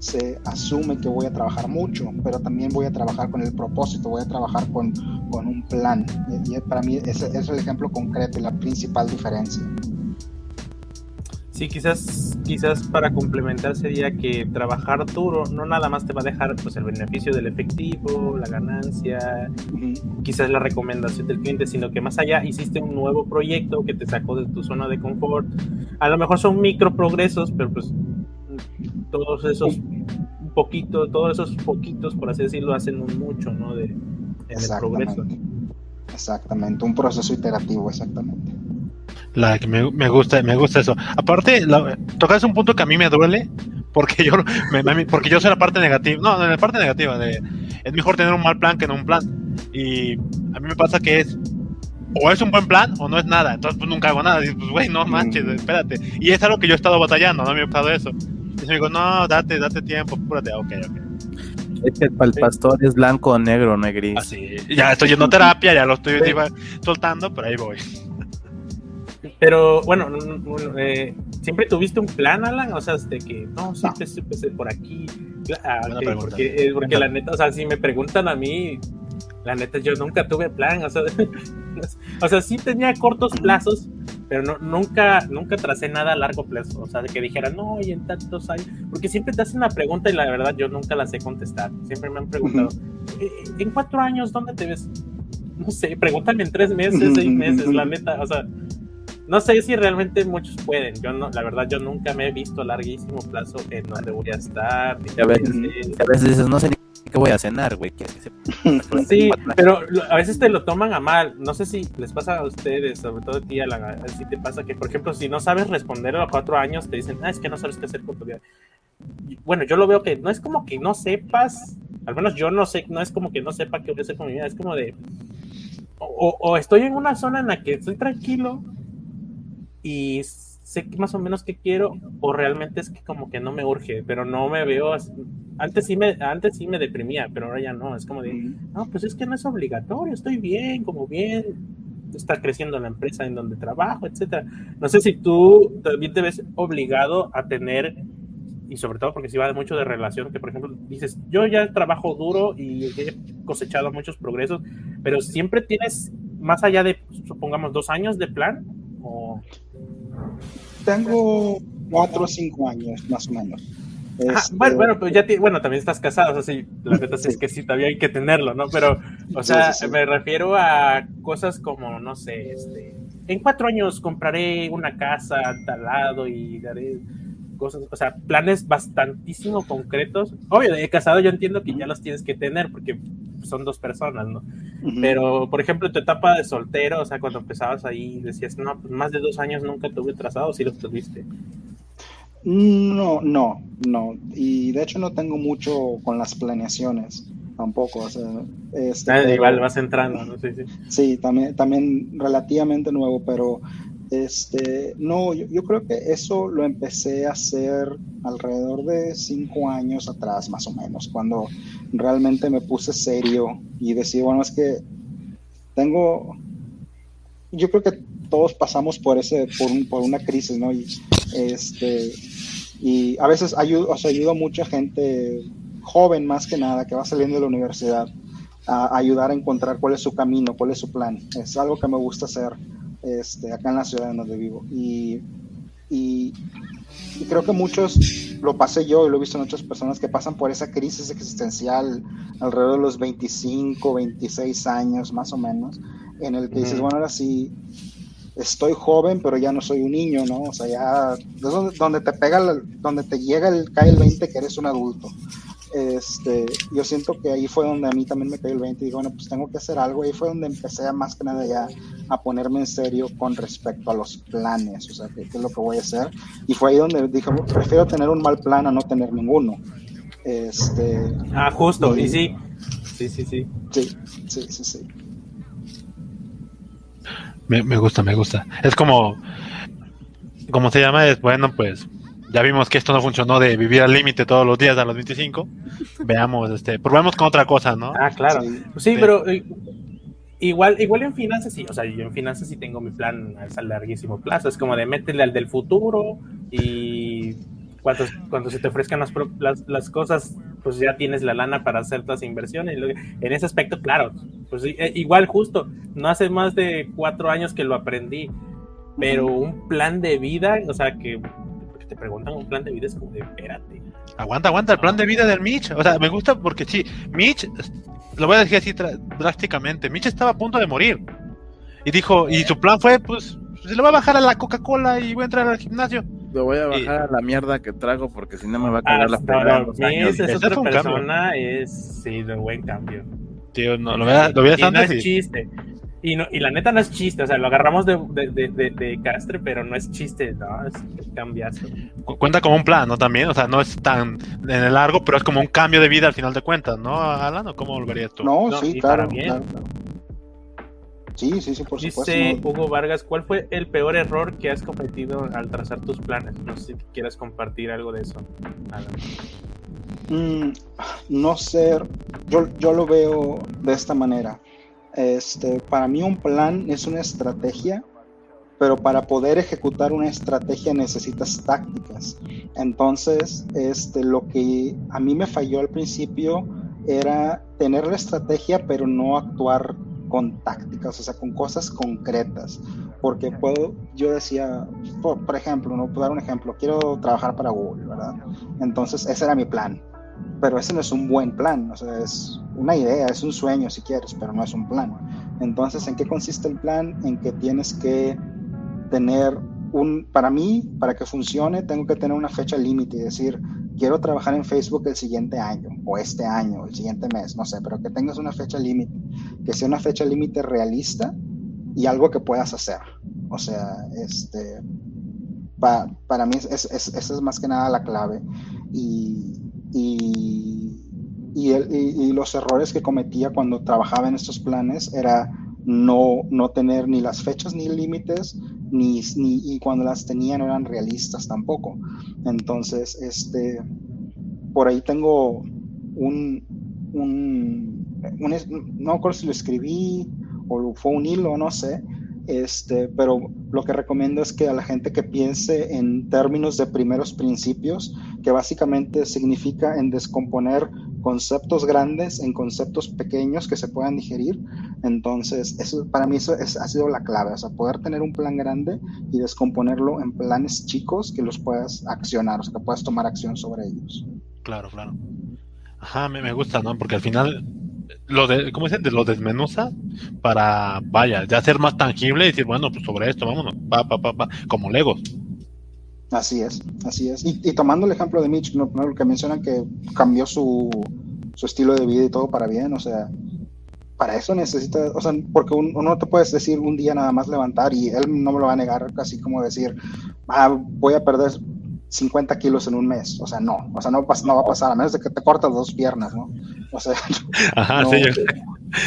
se asume que voy a trabajar mucho, pero también voy a trabajar con el propósito, voy a trabajar con, con un plan. Y para mí ese, ese es el ejemplo concreto y la principal diferencia. Sí, quizás, quizás para complementar sería que trabajar duro no nada más te va a dejar pues el beneficio del efectivo, la ganancia, quizás la recomendación del cliente, sino que más allá hiciste un nuevo proyecto que te sacó de tu zona de confort. A lo mejor son micro progresos, pero pues todos esos poquitos, todos esos poquitos, por así decirlo, hacen un mucho, ¿no? De, en el progreso. Exactamente, un proceso iterativo, exactamente. La que me, me, gusta, me gusta eso. Aparte, tocas un punto que a mí me duele, porque yo, me, porque yo soy la parte negativa. No, la parte negativa de es mejor tener un mal plan que no un plan. Y a mí me pasa que es o es un buen plan o no es nada. Entonces, pues nunca hago nada. Y pues, güey, no manches, mm. espérate. Y es algo que yo he estado batallando, no me ha pasado eso. Y me digo, no, date, date tiempo, apúrate. Ok, ok. Es que el pastor es blanco o negro, no es gris. Así, ya estoy yendo a terapia, ya lo estoy soltando, pero ahí voy. Pero bueno, eh, ¿siempre tuviste un plan, Alan? O sea, de que no, siempre supe ser por aquí. Ah, porque, eh, porque la neta, o sea, si me preguntan a mí, la neta, yo nunca tuve plan. O sea, o sea sí tenía cortos plazos, pero no, nunca, nunca tracé nada a largo plazo. O sea, de que dijera, no, y en tantos años. Porque siempre te hacen una pregunta y la verdad yo nunca la sé contestar. Siempre me han preguntado, eh, ¿en cuatro años dónde te ves? No sé, pregúntame en tres meses, seis meses, la neta. O sea, no sé si realmente muchos pueden. Yo no, la verdad, yo nunca me he visto a larguísimo plazo en donde voy a estar. a, veces, a, veces, dices, no sé ni qué voy a cenar, güey. sí, pero a veces te lo toman a mal. No sé si les pasa a ustedes, sobre todo a ti, a la, si te pasa que, por ejemplo, si no sabes responder a los cuatro años, te dicen, ah, es que no sabes qué hacer con tu vida. Bueno, yo lo veo que no es como que no sepas, al menos yo no sé, no es como que no sepa qué voy a hacer con mi vida, es como de, o, o estoy en una zona en la que estoy tranquilo, y sé más o menos qué quiero o realmente es que como que no me urge, pero no me veo antes sí me antes sí me deprimía, pero ahora ya no, es como de, no, pues es que no es obligatorio, estoy bien, como bien, está creciendo la empresa en donde trabajo, etcétera. No sé si tú también te ves obligado a tener y sobre todo porque si va mucho de relación, que por ejemplo dices, yo ya trabajo duro y he cosechado muchos progresos, pero siempre tienes más allá de, supongamos, dos años de plan o tengo cuatro o cinco años, más o menos. Este, bueno, bueno, pues ya bueno, también estás casado, o sea, sí, la verdad es que sí, todavía hay que tenerlo, ¿no? Pero, o sea, me refiero a cosas como, no sé, este, en cuatro años compraré una casa tal lado y daré cosas, o sea, planes bastantísimo concretos. Obvio, de casado yo entiendo que ya los tienes que tener porque son dos personas, ¿no? Pero, por ejemplo, tu etapa de soltero, o sea, cuando empezabas ahí, decías, no, pues más de dos años nunca tuve trazado, si los tuviste. No, no, no. Y de hecho no tengo mucho con las planeaciones tampoco. O sea, este, ah, igual vas entrando, ¿no? Sí, sí. sí, también, también relativamente nuevo, pero este, no, yo, creo que eso lo empecé a hacer alrededor de cinco años atrás, más o menos, cuando realmente me puse serio y decía, bueno, es que tengo, yo creo que todos pasamos por ese, por, por una crisis, ¿no? Y, este, y a veces ayudo, o sea, ayudo a mucha gente joven más que nada que va saliendo de la universidad a ayudar a encontrar cuál es su camino, cuál es su plan. Es algo que me gusta hacer este, acá en la ciudad en donde vivo. Y, y, creo que muchos, lo pasé yo y lo he visto en otras personas que pasan por esa crisis existencial alrededor de los 25, 26 años más o menos, en el que dices, bueno, ahora sí, estoy joven, pero ya no soy un niño, ¿no? O sea, ya es donde, te pega, donde te llega el, cae el 20 que eres un adulto este, yo siento que ahí fue donde a mí también me cayó el 20 y digo, bueno, pues tengo que hacer algo. Ahí fue donde empecé a más que nada ya a ponerme en serio con respecto a los planes, o sea, qué, es lo que voy a hacer. Y fue ahí donde dije, prefiero tener un mal plan a no tener ninguno. Este, ah, justo, y, sí. Sí, sí, sí. Sí, sí, sí, sí. Me, me gusta, me gusta. Es como, como se llama, es bueno, pues ya vimos que esto no funcionó de vivir al límite todos los días a los 25. Veamos, este, probemos con otra cosa, ¿no? Ah, claro. Sí, pero eh, igual, igual en finanzas sí, o sea, yo en finanzas sí tengo mi plan a larguísimo plazo. Es como de métele al del futuro y cuando, cuando se te ofrezcan las, las, cosas, pues ya tienes la lana para hacer las inversiones. En ese aspecto, claro, pues eh, igual justo, no hace más de cuatro años que lo aprendí, pero un plan de vida, o sea, que te preguntan un plan de vida, es como de espérate. Aguanta, aguanta, el plan de vida del Mitch. O sea, me gusta porque sí, Mitch, lo voy a decir así drásticamente, Mitch estaba a punto de morir. Y dijo, y su plan fue, pues, se lo voy a bajar a la Coca-Cola y voy a entrar al gimnasio. Lo voy a bajar a la mierda que trago porque si no me va a cagar la pena. Es, es otra persona, es, sí, de buen cambio. Tío, no, lo voy a, lo voy a no es chiste. Y, no, y la neta no es chiste, o sea, lo agarramos de, de, de, castre, pero no es chiste, no, es cambiazo. Cuenta como un plan, ¿no? También, o sea, no es tan en el largo, pero es como un cambio de vida al final de cuentas, ¿no, Alan? ¿O cómo volverías tú? No, sí, claro, claro, Sí, sí, sí, por supuesto. Dice Hugo Vargas, ¿cuál fue el peor error que has cometido al trazar tus planes? No sé si quieras compartir algo de eso. Mm, no sé, yo, yo lo veo de esta manera este, para mí un plan es una estrategia, pero para poder ejecutar una estrategia necesitas tácticas. Entonces, este, lo que a mí me falló al principio era tener la estrategia, pero no actuar con tácticas, o sea, con cosas concretas. Porque puedo, yo decía, por, por ejemplo, no puedo dar un ejemplo, quiero trabajar para Google, ¿verdad? Entonces, ese era mi plan pero ese no es un buen plan, o sea, es una idea, es un sueño si quieres, pero no es un plan. Entonces, ¿en qué consiste el plan? En que tienes que tener un, para mí, para que funcione, tengo que tener una fecha límite y decir, quiero trabajar en Facebook el siguiente año, o este año, el siguiente mes, no sé, pero que tengas una fecha límite, que sea una fecha límite realista y algo que puedas hacer. O sea, este, para mí esa es, es más que nada la clave. Y, y, y, los errores que cometía cuando trabajaba en estos planes era no, no tener ni las fechas ni límites ni, ni, y cuando las tenía no eran realistas tampoco. Entonces, este, por ahí tengo un, un, un no recuerdo si lo escribí o fue un hilo, no sé, este, pero lo que recomiendo es que a la gente que piense en términos de primeros principios, que básicamente significa en descomponer conceptos grandes en conceptos pequeños que se puedan digerir. Entonces, eso, para mí eso ha sido la clave, o sea, poder tener un plan grande y descomponerlo en planes chicos que los puedas accionar, o sea, que puedas tomar acción sobre ellos. Claro, claro. Ajá, me, me gusta, ¿no? Porque al final lo de, ¿cómo dicen? De lo desmenuza para, vaya, ya ser más tangible y decir, bueno, pues sobre esto, vámonos, pa, pa, pa, pa, como Legos. Así es, así es. Y, tomando el ejemplo de Mitch, ¿no? lo que mencionan que cambió su, su estilo de vida y todo para bien, o sea, para eso necesita, o sea, porque uno no te puedes decir un día nada más levantar y él no me lo va a negar, casi como decir, ah, voy a perder 50 kilos en un mes. O sea, no, o sea, no, no va a pasar, a menos de que te cortas dos piernas, ¿no? O sea, Ajá, sí,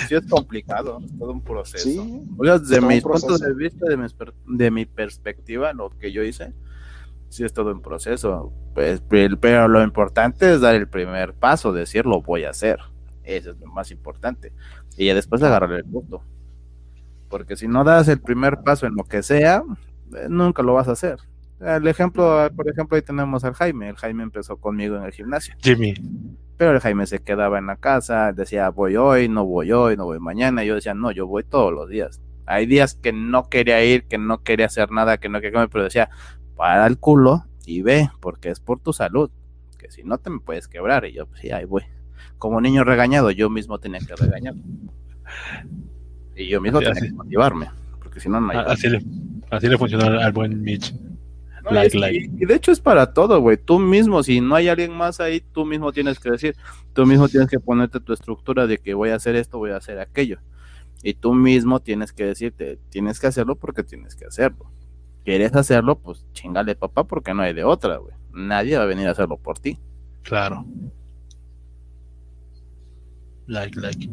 sí, es complicado, es todo un proceso. Sí, desde mi punto de vista, de mi, de mi perspectiva, lo que yo hice, sí es todo un proceso. Pues, pero lo importante es dar el primer paso, decir lo voy a hacer. Eso es lo más importante. Y después agarrar el punto. Porque si no das el primer paso en lo que sea, eh, nunca lo vas a hacer. El ejemplo, por ejemplo, ahí tenemos al Jaime. El Jaime empezó conmigo en el gimnasio. Jimmy. Pero el Jaime se quedaba en la casa, decía, voy hoy, no voy hoy, no voy mañana. Y yo decía, no, yo voy todos los días. Hay días que no quería ir, que no quería hacer nada, que no quería comer, pero decía, para el culo y ve, porque es por tu salud. Que si no te me puedes quebrar. Y yo, pues sí, ahí voy. Como niño regañado, yo mismo tenía que regañar. Y yo mismo tenía que motivarme, porque si no, no hay. Así le, así le funcionó al buen Mitch. Y, de hecho es para todo, güey. Tú mismo, si no hay alguien más ahí, tú mismo tienes que decir, tú mismo tienes que ponerte tu estructura de que voy a hacer esto, voy a hacer aquello. Y tú mismo tienes que decirte, tienes que hacerlo porque tienes que hacerlo. ¿Quieres hacerlo? Pues chingale, papá, porque no hay de otra, güey. Nadie va a venir a hacerlo por ti. Claro. Like, like.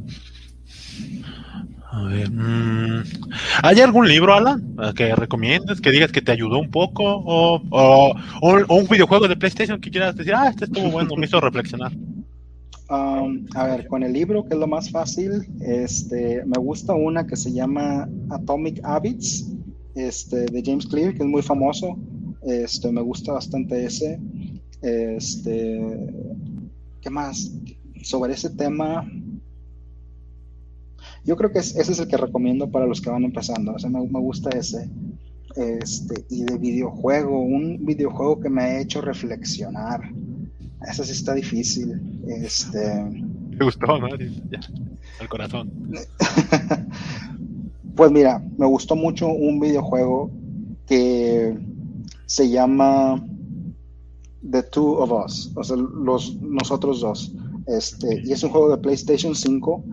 A ver, mm, ¿Hay algún libro, Alan, que recomiendes, que digas que te ayudó un poco? O, o, un videojuego de PlayStation que quieras decir, ah, este estuvo bueno, me hizo reflexionar. Um, a ver, con el libro, que es lo más fácil, este, me gusta una que se llama Atomic Habits, este, de James Clear, que es muy famoso. Este, me gusta bastante ese. Este, ¿qué más? Sobre ese tema, yo creo que ese es el que recomiendo para los que van empezando. O sea, me, gusta ese. Este, y de videojuego, un videojuego que me ha hecho reflexionar. Ese sí está difícil. Este. Me gustó, ¿no? Ya, al corazón. pues mira, me gustó mucho un videojuego que se llama The Two of Us, o sea, los, nosotros dos. Este, y es un juego de PlayStation 5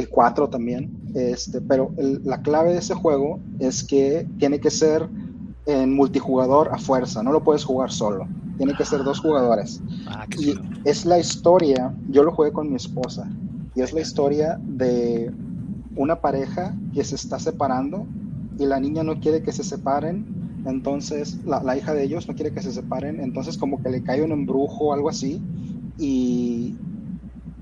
y 4 también, este, pero la clave de ese juego es que tiene que ser en multijugador a fuerza, no lo puedes jugar solo, tiene que ser dos jugadores. Ah, y es la historia, yo lo jugué con mi esposa, y es la historia de una pareja que se está separando y la niña no quiere que se separen, entonces la, la hija de ellos no quiere que se separen, entonces como que le cae un embrujo o algo así, y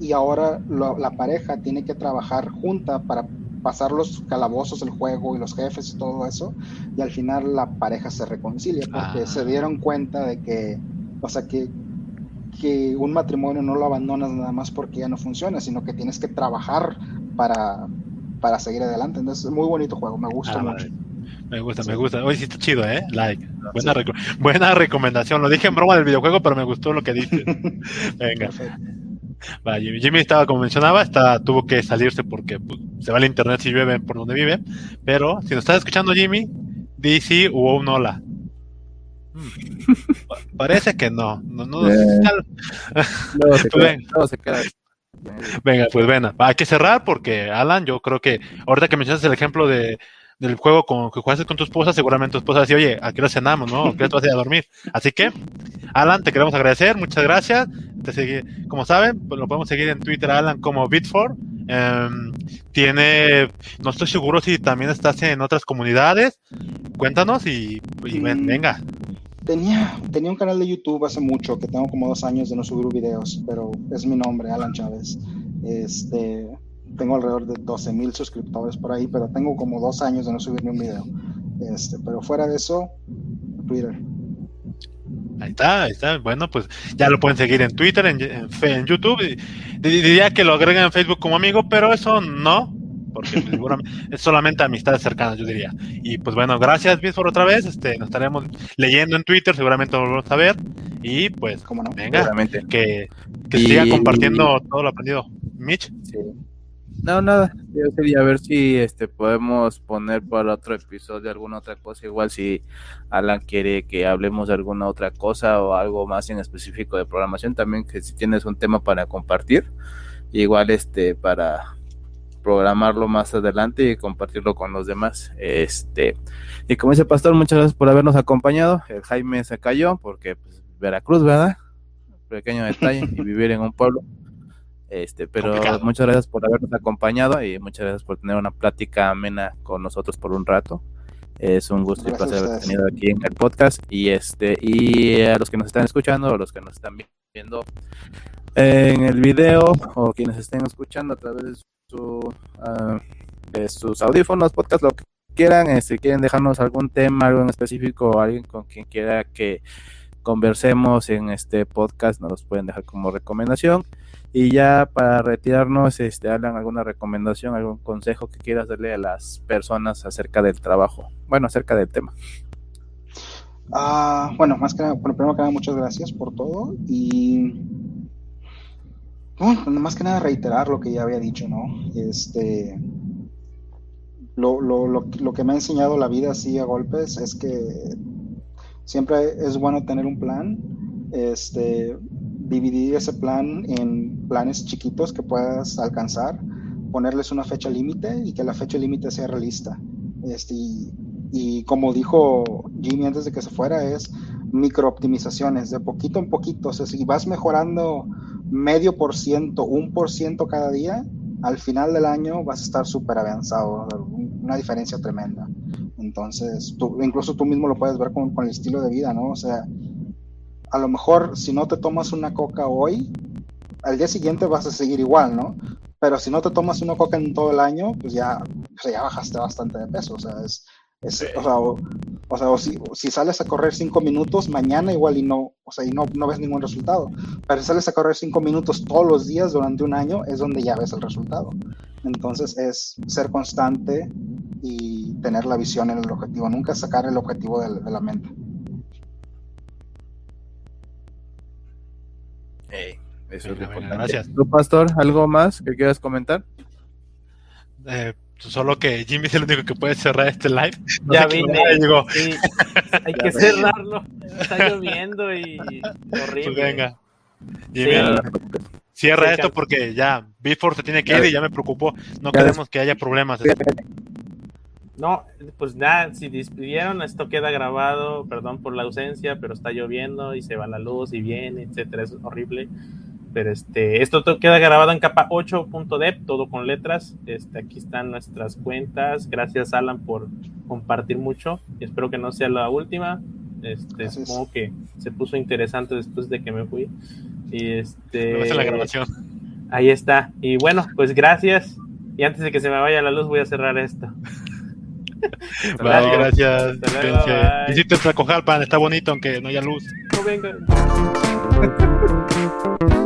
y ahora la pareja tiene que trabajar junta para pasar los calabozos, el juego y los jefes y todo eso, y al final la pareja se reconcilia porque ah. se dieron cuenta de que, o sea, que, que un matrimonio no lo abandonas nada más porque ya no funciona, sino que tienes que trabajar para, para seguir adelante. Entonces, es muy bonito juego, me gusta ah, mucho. Me gusta, me gusta. Oye, sí está chido, ¿eh? Like. Buena, buena recomendación. Lo dije en broma del videojuego, pero me gustó lo que dices. Venga. Jimmy. estaba, como mencionaba, está, tuvo que salirse porque pues, se va el internet si llueve por donde vive. Pero si nos estás escuchando, Jimmy, di sí hubo un hola. Hmm. Parece que no. No, no, eh. Venga, pues venga, hay que cerrar porque Alan, yo creo que ahorita que mencionas el ejemplo de, del juego con, que jugaste con tu esposa, seguramente tu esposa decía, oye, aquí lo cenamos, ¿no? ¿Qué te vas a ir a dormir? Así que, Alan, te queremos agradecer, muchas gracias. Te como saben, pues lo podemos seguir en Twitter, Alan, como Bitfor. Em, tiene, no estoy seguro si también estás en otras comunidades. cuéntanos y, mm, venga. Tenía, tenía un canal de YouTube hace mucho, que tengo como dos años de no subir videos, pero es mi nombre, Alan Chávez. Este, tengo alrededor de 12 mil suscriptores por ahí, pero tengo como dos años de no subir ni un video. Este, pero fuera de eso, Twitter. Ahí está, ahí está. Bueno, pues ya lo pueden seguir en Twitter, en, en, YouTube. Diría que lo agregan en Facebook como amigo, pero eso no, porque es solamente amistades cercanas, yo diría. Y pues bueno, gracias por otra vez. Este, nos estaremos leyendo en Twitter, seguramente lo volvemos a ver. Y pues, como no, venga, que, que siga compartiendo todo lo aprendido. Mitch. Sí. No, nada, yo quería ver si este podemos poner para otro episodio alguna otra cosa, igual si Alan quiere que hablemos de alguna otra cosa o algo más en específico de programación, también que si tienes un tema para compartir, igual este para programarlo más adelante y compartirlo con los demás. Este, y como dice Pastor, muchas gracias por habernos acompañado. El Jaime se cayó porque pues, Veracruz, ¿verdad? Pequeño detalle y vivir en un pueblo. Este, pero muchas gracias por habernos acompañado y muchas gracias por tener una plática amena con nosotros por un rato. Es un gusto y placer haber tenido aquí en el podcast. Y este y a los que nos están escuchando, a los que nos están viendo en el video o quienes estén escuchando a través de, su, ah, de sus audífonos, podcast, lo que quieran, si este, quieren dejarnos algún tema, algo en específico o alguien con quien quiera que conversemos en este podcast, nos los pueden dejar como recomendación. Y ya para retirarnos, este, Alan, alguna recomendación, algún consejo que quieras darle a las personas acerca del trabajo, bueno, acerca del tema. Ah, bueno, más que nada, primero que nada, muchas gracias por todo y bueno, más que nada reiterar lo que ya había dicho, ¿no? Este, lo, lo, lo, lo que me ha enseñado la vida así a golpes es que siempre es bueno tener un plan, este, dividir ese plan en planes chiquitos que puedas alcanzar, ponerles una fecha límite y que la fecha límite sea realista. Este, y, como dijo Jimmy antes de que se fuera, es micro optimizaciones, de poquito en poquito. O sea, si vas mejorando medio por ciento, un por ciento cada día, al final del año vas a estar súper avanzado, una diferencia tremenda. Entonces, tú, incluso tú mismo lo puedes ver con, con el estilo de vida, ¿no? O sea, a lo mejor si no te tomas una coca hoy, al día siguiente vas a seguir igual, ¿no? Pero si no te tomas una coca en todo el año, pues ya, pues ya bajaste bastante de peso, o sea, es, o sea, o, sea si, si, sales a correr cinco minutos, mañana igual y no, o sea, y no, no ves ningún resultado. Pero si sales a correr cinco minutos todos los días durante un año, es donde ya ves el resultado. Entonces es ser constante y tener la visión en el objetivo, nunca sacar el objetivo de la mente. eso es Gracias. ¿Tú, Pastor, algo más que quieras comentar? Eh, solo que Jimmy es el único que puede cerrar este live. ya vine. hay que cerrarlo. Está lloviendo y horrible. Pues venga. Jimmy, cierra esto porque ya Before se tiene que ir y ya me preocupó. No queremos que haya problemas. No, pues nada, si despidieron, esto queda grabado, perdón por la ausencia, pero está lloviendo y se va la luz y viene, etcétera, es horrible. Pero este, esto queda grabado en capa 8.dep, todo con letras. Este, aquí están nuestras cuentas. Gracias, Alan, por compartir mucho. Espero que no sea la última. Este, supongo que se puso interesante después de que me fui. Y este. la grabación. Ahí está. Y bueno, pues gracias. Y antes de que se me vaya la luz, voy a cerrar esto. Vale, gracias. Visita pan está bonito aunque no haya luz. No venga.